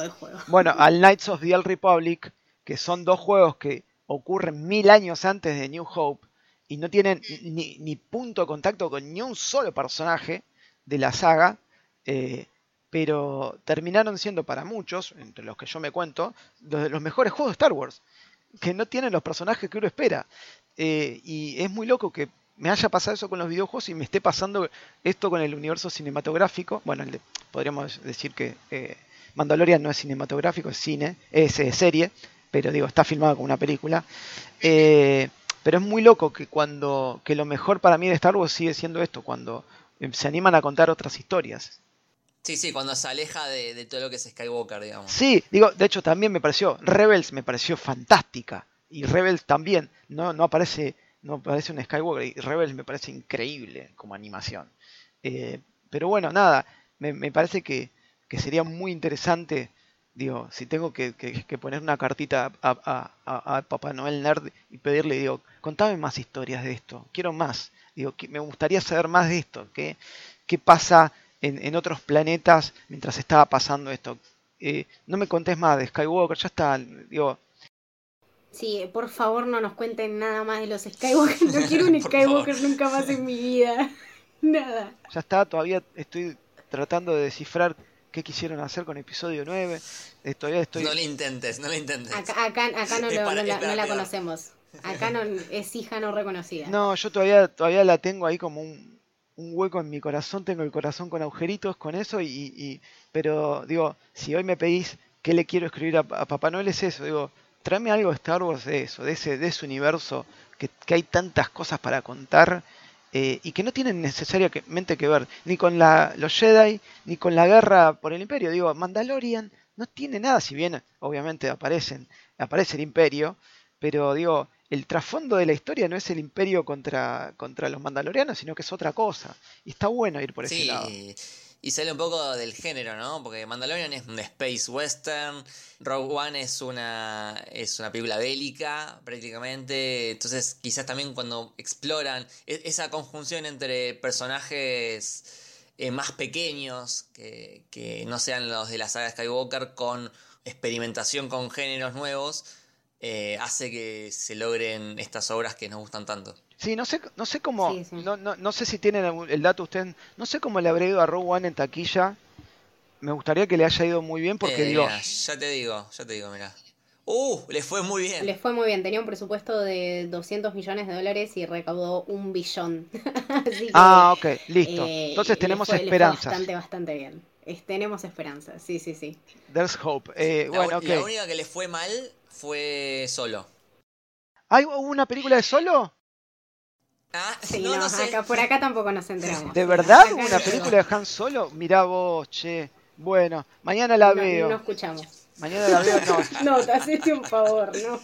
bueno, al Knights of the Old Republic, que son dos juegos que ocurren mil años antes de New Hope y no tienen ni, punto de contacto con ni un solo personaje de la saga, eh, pero terminaron siendo para muchos, entre los que yo me cuento, los, los mejores juegos de Star Wars, que no tienen los personajes que uno espera. Eh, y es muy loco que me haya pasado eso con los videojuegos y me esté pasando esto con el universo cinematográfico. Bueno, podríamos decir que eh, Mandalorian no es cinematográfico, es cine, es serie, pero digo, está filmado como una película. Eh, pero es muy loco que cuando que lo mejor para mí de Star Wars sigue siendo esto, cuando em, se animan a contar otras historias. Sí, sí, cuando se aleja de, todo lo que es Skywalker, digamos. Sí, digo, de hecho también me pareció, Rebels me pareció fantástica. Y Rebels también, no, no aparece, no aparece un Skywalker, y Rebels me parece increíble como animación. Eh, pero bueno, nada, me, parece que, que sería muy interesante digo, si tengo que, poner una cartita a, Papá Noel Nerd y pedirle, digo, contame más historias de esto, quiero más, digo, me gustaría saber más de esto, qué, qué pasa en, otros planetas mientras estaba pasando esto. Eh, no me contés más de Skywalker, ya está, digo. Sí, por favor no nos cuenten nada más de los Skywalker, no quiero un Skywalker nunca más en mi vida, nada. Ya está, todavía estoy tratando de descifrar qué quisieron hacer con episodio 9. Todavía estoy... No le intentes, no le intentes. Acá, acá, no, la, conocemos. Acá no, es hija no reconocida. No, yo todavía, todavía la tengo ahí como un, hueco en mi corazón. Tengo el corazón con agujeritos con eso. Y, pero digo, si hoy me pedís qué le quiero escribir a, Papá Noel es eso. Digo, tráeme algo de Star Wars de eso, de ese, de ese universo que, que hay tantas cosas para contar eh, y que no tienen necesariamente que ver ni con la, los Jedi ni con la guerra por el Imperio. Digo, Mandalorian no tiene nada, si bien obviamente aparecen, aparece el Imperio, pero digo, el trasfondo de la historia no es el Imperio contra, contra los Mandalorianos, sino que es otra cosa. Y está bueno ir por ese lado. Y sale un poco del género, ¿no? Porque Mandalorian es un space western, Rogue One es una, es una película bélica prácticamente, entonces quizás también cuando exploran e, esa conjunción entre personajes eh, más pequeños, que, que no sean los de la saga Skywalker, con experimentación con géneros nuevos, eh, hace que se logren estas obras que nos gustan tanto. Sí, no sé, no sé cómo, No, no, no, sé si tienen el dato ustedes, no sé cómo le habrá ido a Rogue One en taquilla. Me gustaría que le haya ido muy bien porque eh, digo... ya te digo, ya te digo, mira. ¡Uh! Le fue muy bien. Le fue muy bien. Tenía un presupuesto de 200 millones de dólares y recaudó un billón. ah, ok, listo. Eh, Entonces tenemos esperanza. Bastante, bastante bien. tenemos esperanza, sí, sí, sí. There's hope. Eh, la, bueno, la única que le fue mal fue Solo. ¿Hay una película de Solo? Ah, sí, no, Acá, por acá tampoco nos enteramos. ¿De verdad una película de Han Solo? Mirá vos, che. Bueno, mañana la veo. No escuchamos. Mañana la veo, no. no, te hacete un favor, no.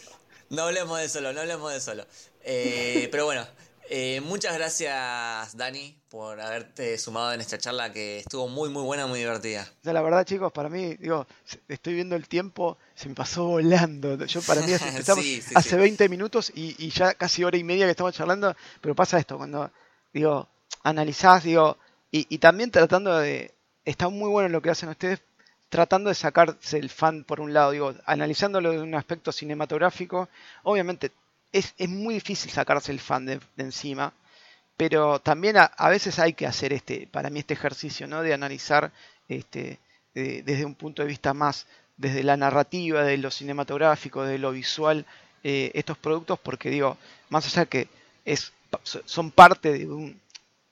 No hablemos de solo, no hablemos de solo. Eh, pero bueno, eh, muchas gracias, Dani, por haberte sumado en esta charla que estuvo muy, muy buena, muy divertida. la verdad, chicos, para mí, digo, estoy viendo el tiempo, se me pasó volando. Yo, para mí, estamos hace 20 minutos y, ya casi hora y media que estamos charlando, pero pasa esto, cuando, digo, analizás, digo, y, y también tratando de. Está muy bueno lo que hacen ustedes, tratando de sacarse el fan por un lado, digo, analizándolo de un aspecto cinematográfico. Obviamente, es, es muy difícil sacarse el fan de, encima, pero también a, a, veces hay que hacer este, para mí este ejercicio, ¿no? De analizar este, de, desde un punto de vista más, desde la narrativa, de lo cinematográfico, de lo visual, eh, estos productos, porque digo, más allá que es, son parte de un,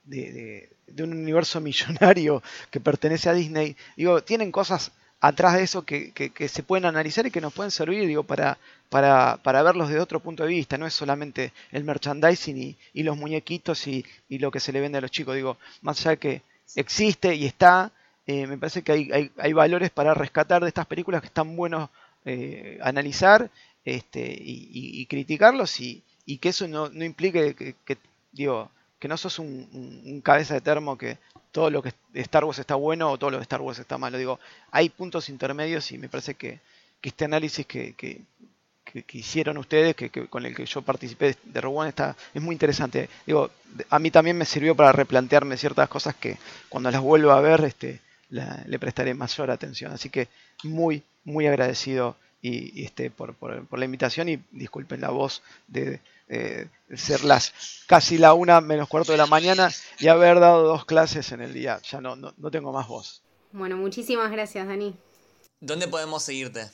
de, de, un universo millonario que pertenece a Disney, digo, tienen cosas atrás de eso que, que, se pueden analizar y que nos pueden servir, digo, para, para, para verlos desde otro punto de vista. No es solamente el merchandising y, y los muñequitos y, y, lo que se le vende a los chicos. Digo, más allá que existe y está, eh, me parece que hay, hay, hay, valores para rescatar de estas películas que están buenos eh, analizar este, y, y, criticarlos y, y, que eso no, no implique que, que, digo, que no sos un, un, un, cabeza de termo que todo lo que Star Wars está bueno o todo lo de Star Wars está malo. Digo, hay puntos intermedios y me parece que, que este análisis que, que, que, hicieron ustedes, que, con el que yo participé de Rogue está, es muy interesante. Digo, a mí también me sirvió para replantearme ciertas cosas que cuando las vuelva a ver este, le prestaré mayor atención. Así que muy, muy agradecido y, este, por, por, la invitación y disculpen la voz de, eh, ser las casi la una menos cuarto de la mañana y haber dado dos clases en el día. Ya no, no, no tengo más voz. Bueno, muchísimas gracias, Dani. ¿Dónde podemos seguirte?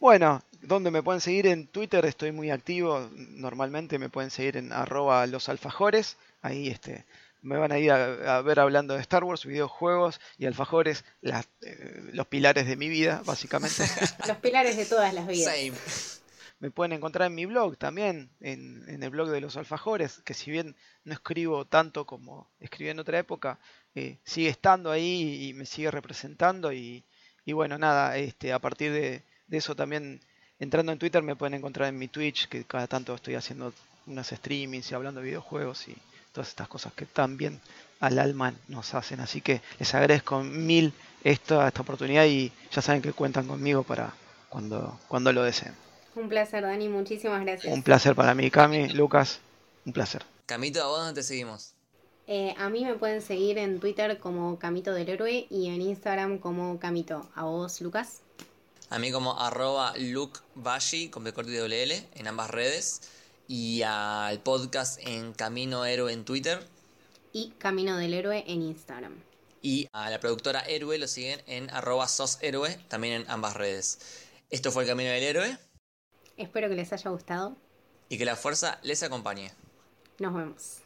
Bueno, donde me pueden seguir en Twitter estoy muy activo. Normalmente me pueden seguir en arroba los alfajores. Ahí este, me van a ir a, a, ver hablando de Star Wars, videojuegos y alfajores, las, eh, los pilares de mi vida, básicamente. los pilares de todas las vidas. Same. Me pueden encontrar en mi blog también, en, el blog de los alfajores, que si bien no escribo tanto como escribí en otra época, eh, sigue estando ahí y me sigue representando. Y, y bueno, nada, este, a partir de, de, eso también, entrando en Twitter, me pueden encontrar en mi Twitch, que cada tanto estoy haciendo unos streamings y hablando de videojuegos y todas estas cosas que también al alma nos hacen. Así que les agradezco mil esta, esta oportunidad y ya saben que cuentan conmigo para cuando, cuando lo deseen. Un placer, Dani, muchísimas gracias. Un placer para mí, Cami, Lucas, un placer. Camito, ¿a vos dónde te seguimos? Eh, a mí me pueden seguir en Twitter como Camito del Héroe y en Instagram como Camito. ¿A vos, Lucas? A mí como arroba lukebashi con B corto y doble L en ambas redes. Y al podcast en Camino Héroe en Twitter. Y Camino del Héroe en Instagram. Y a la productora Héroe lo siguen en arroba soshéroe también en ambas redes. Esto fue el Camino del Héroe. Espero que les haya gustado. Y que la fuerza les acompañe. Nos vemos.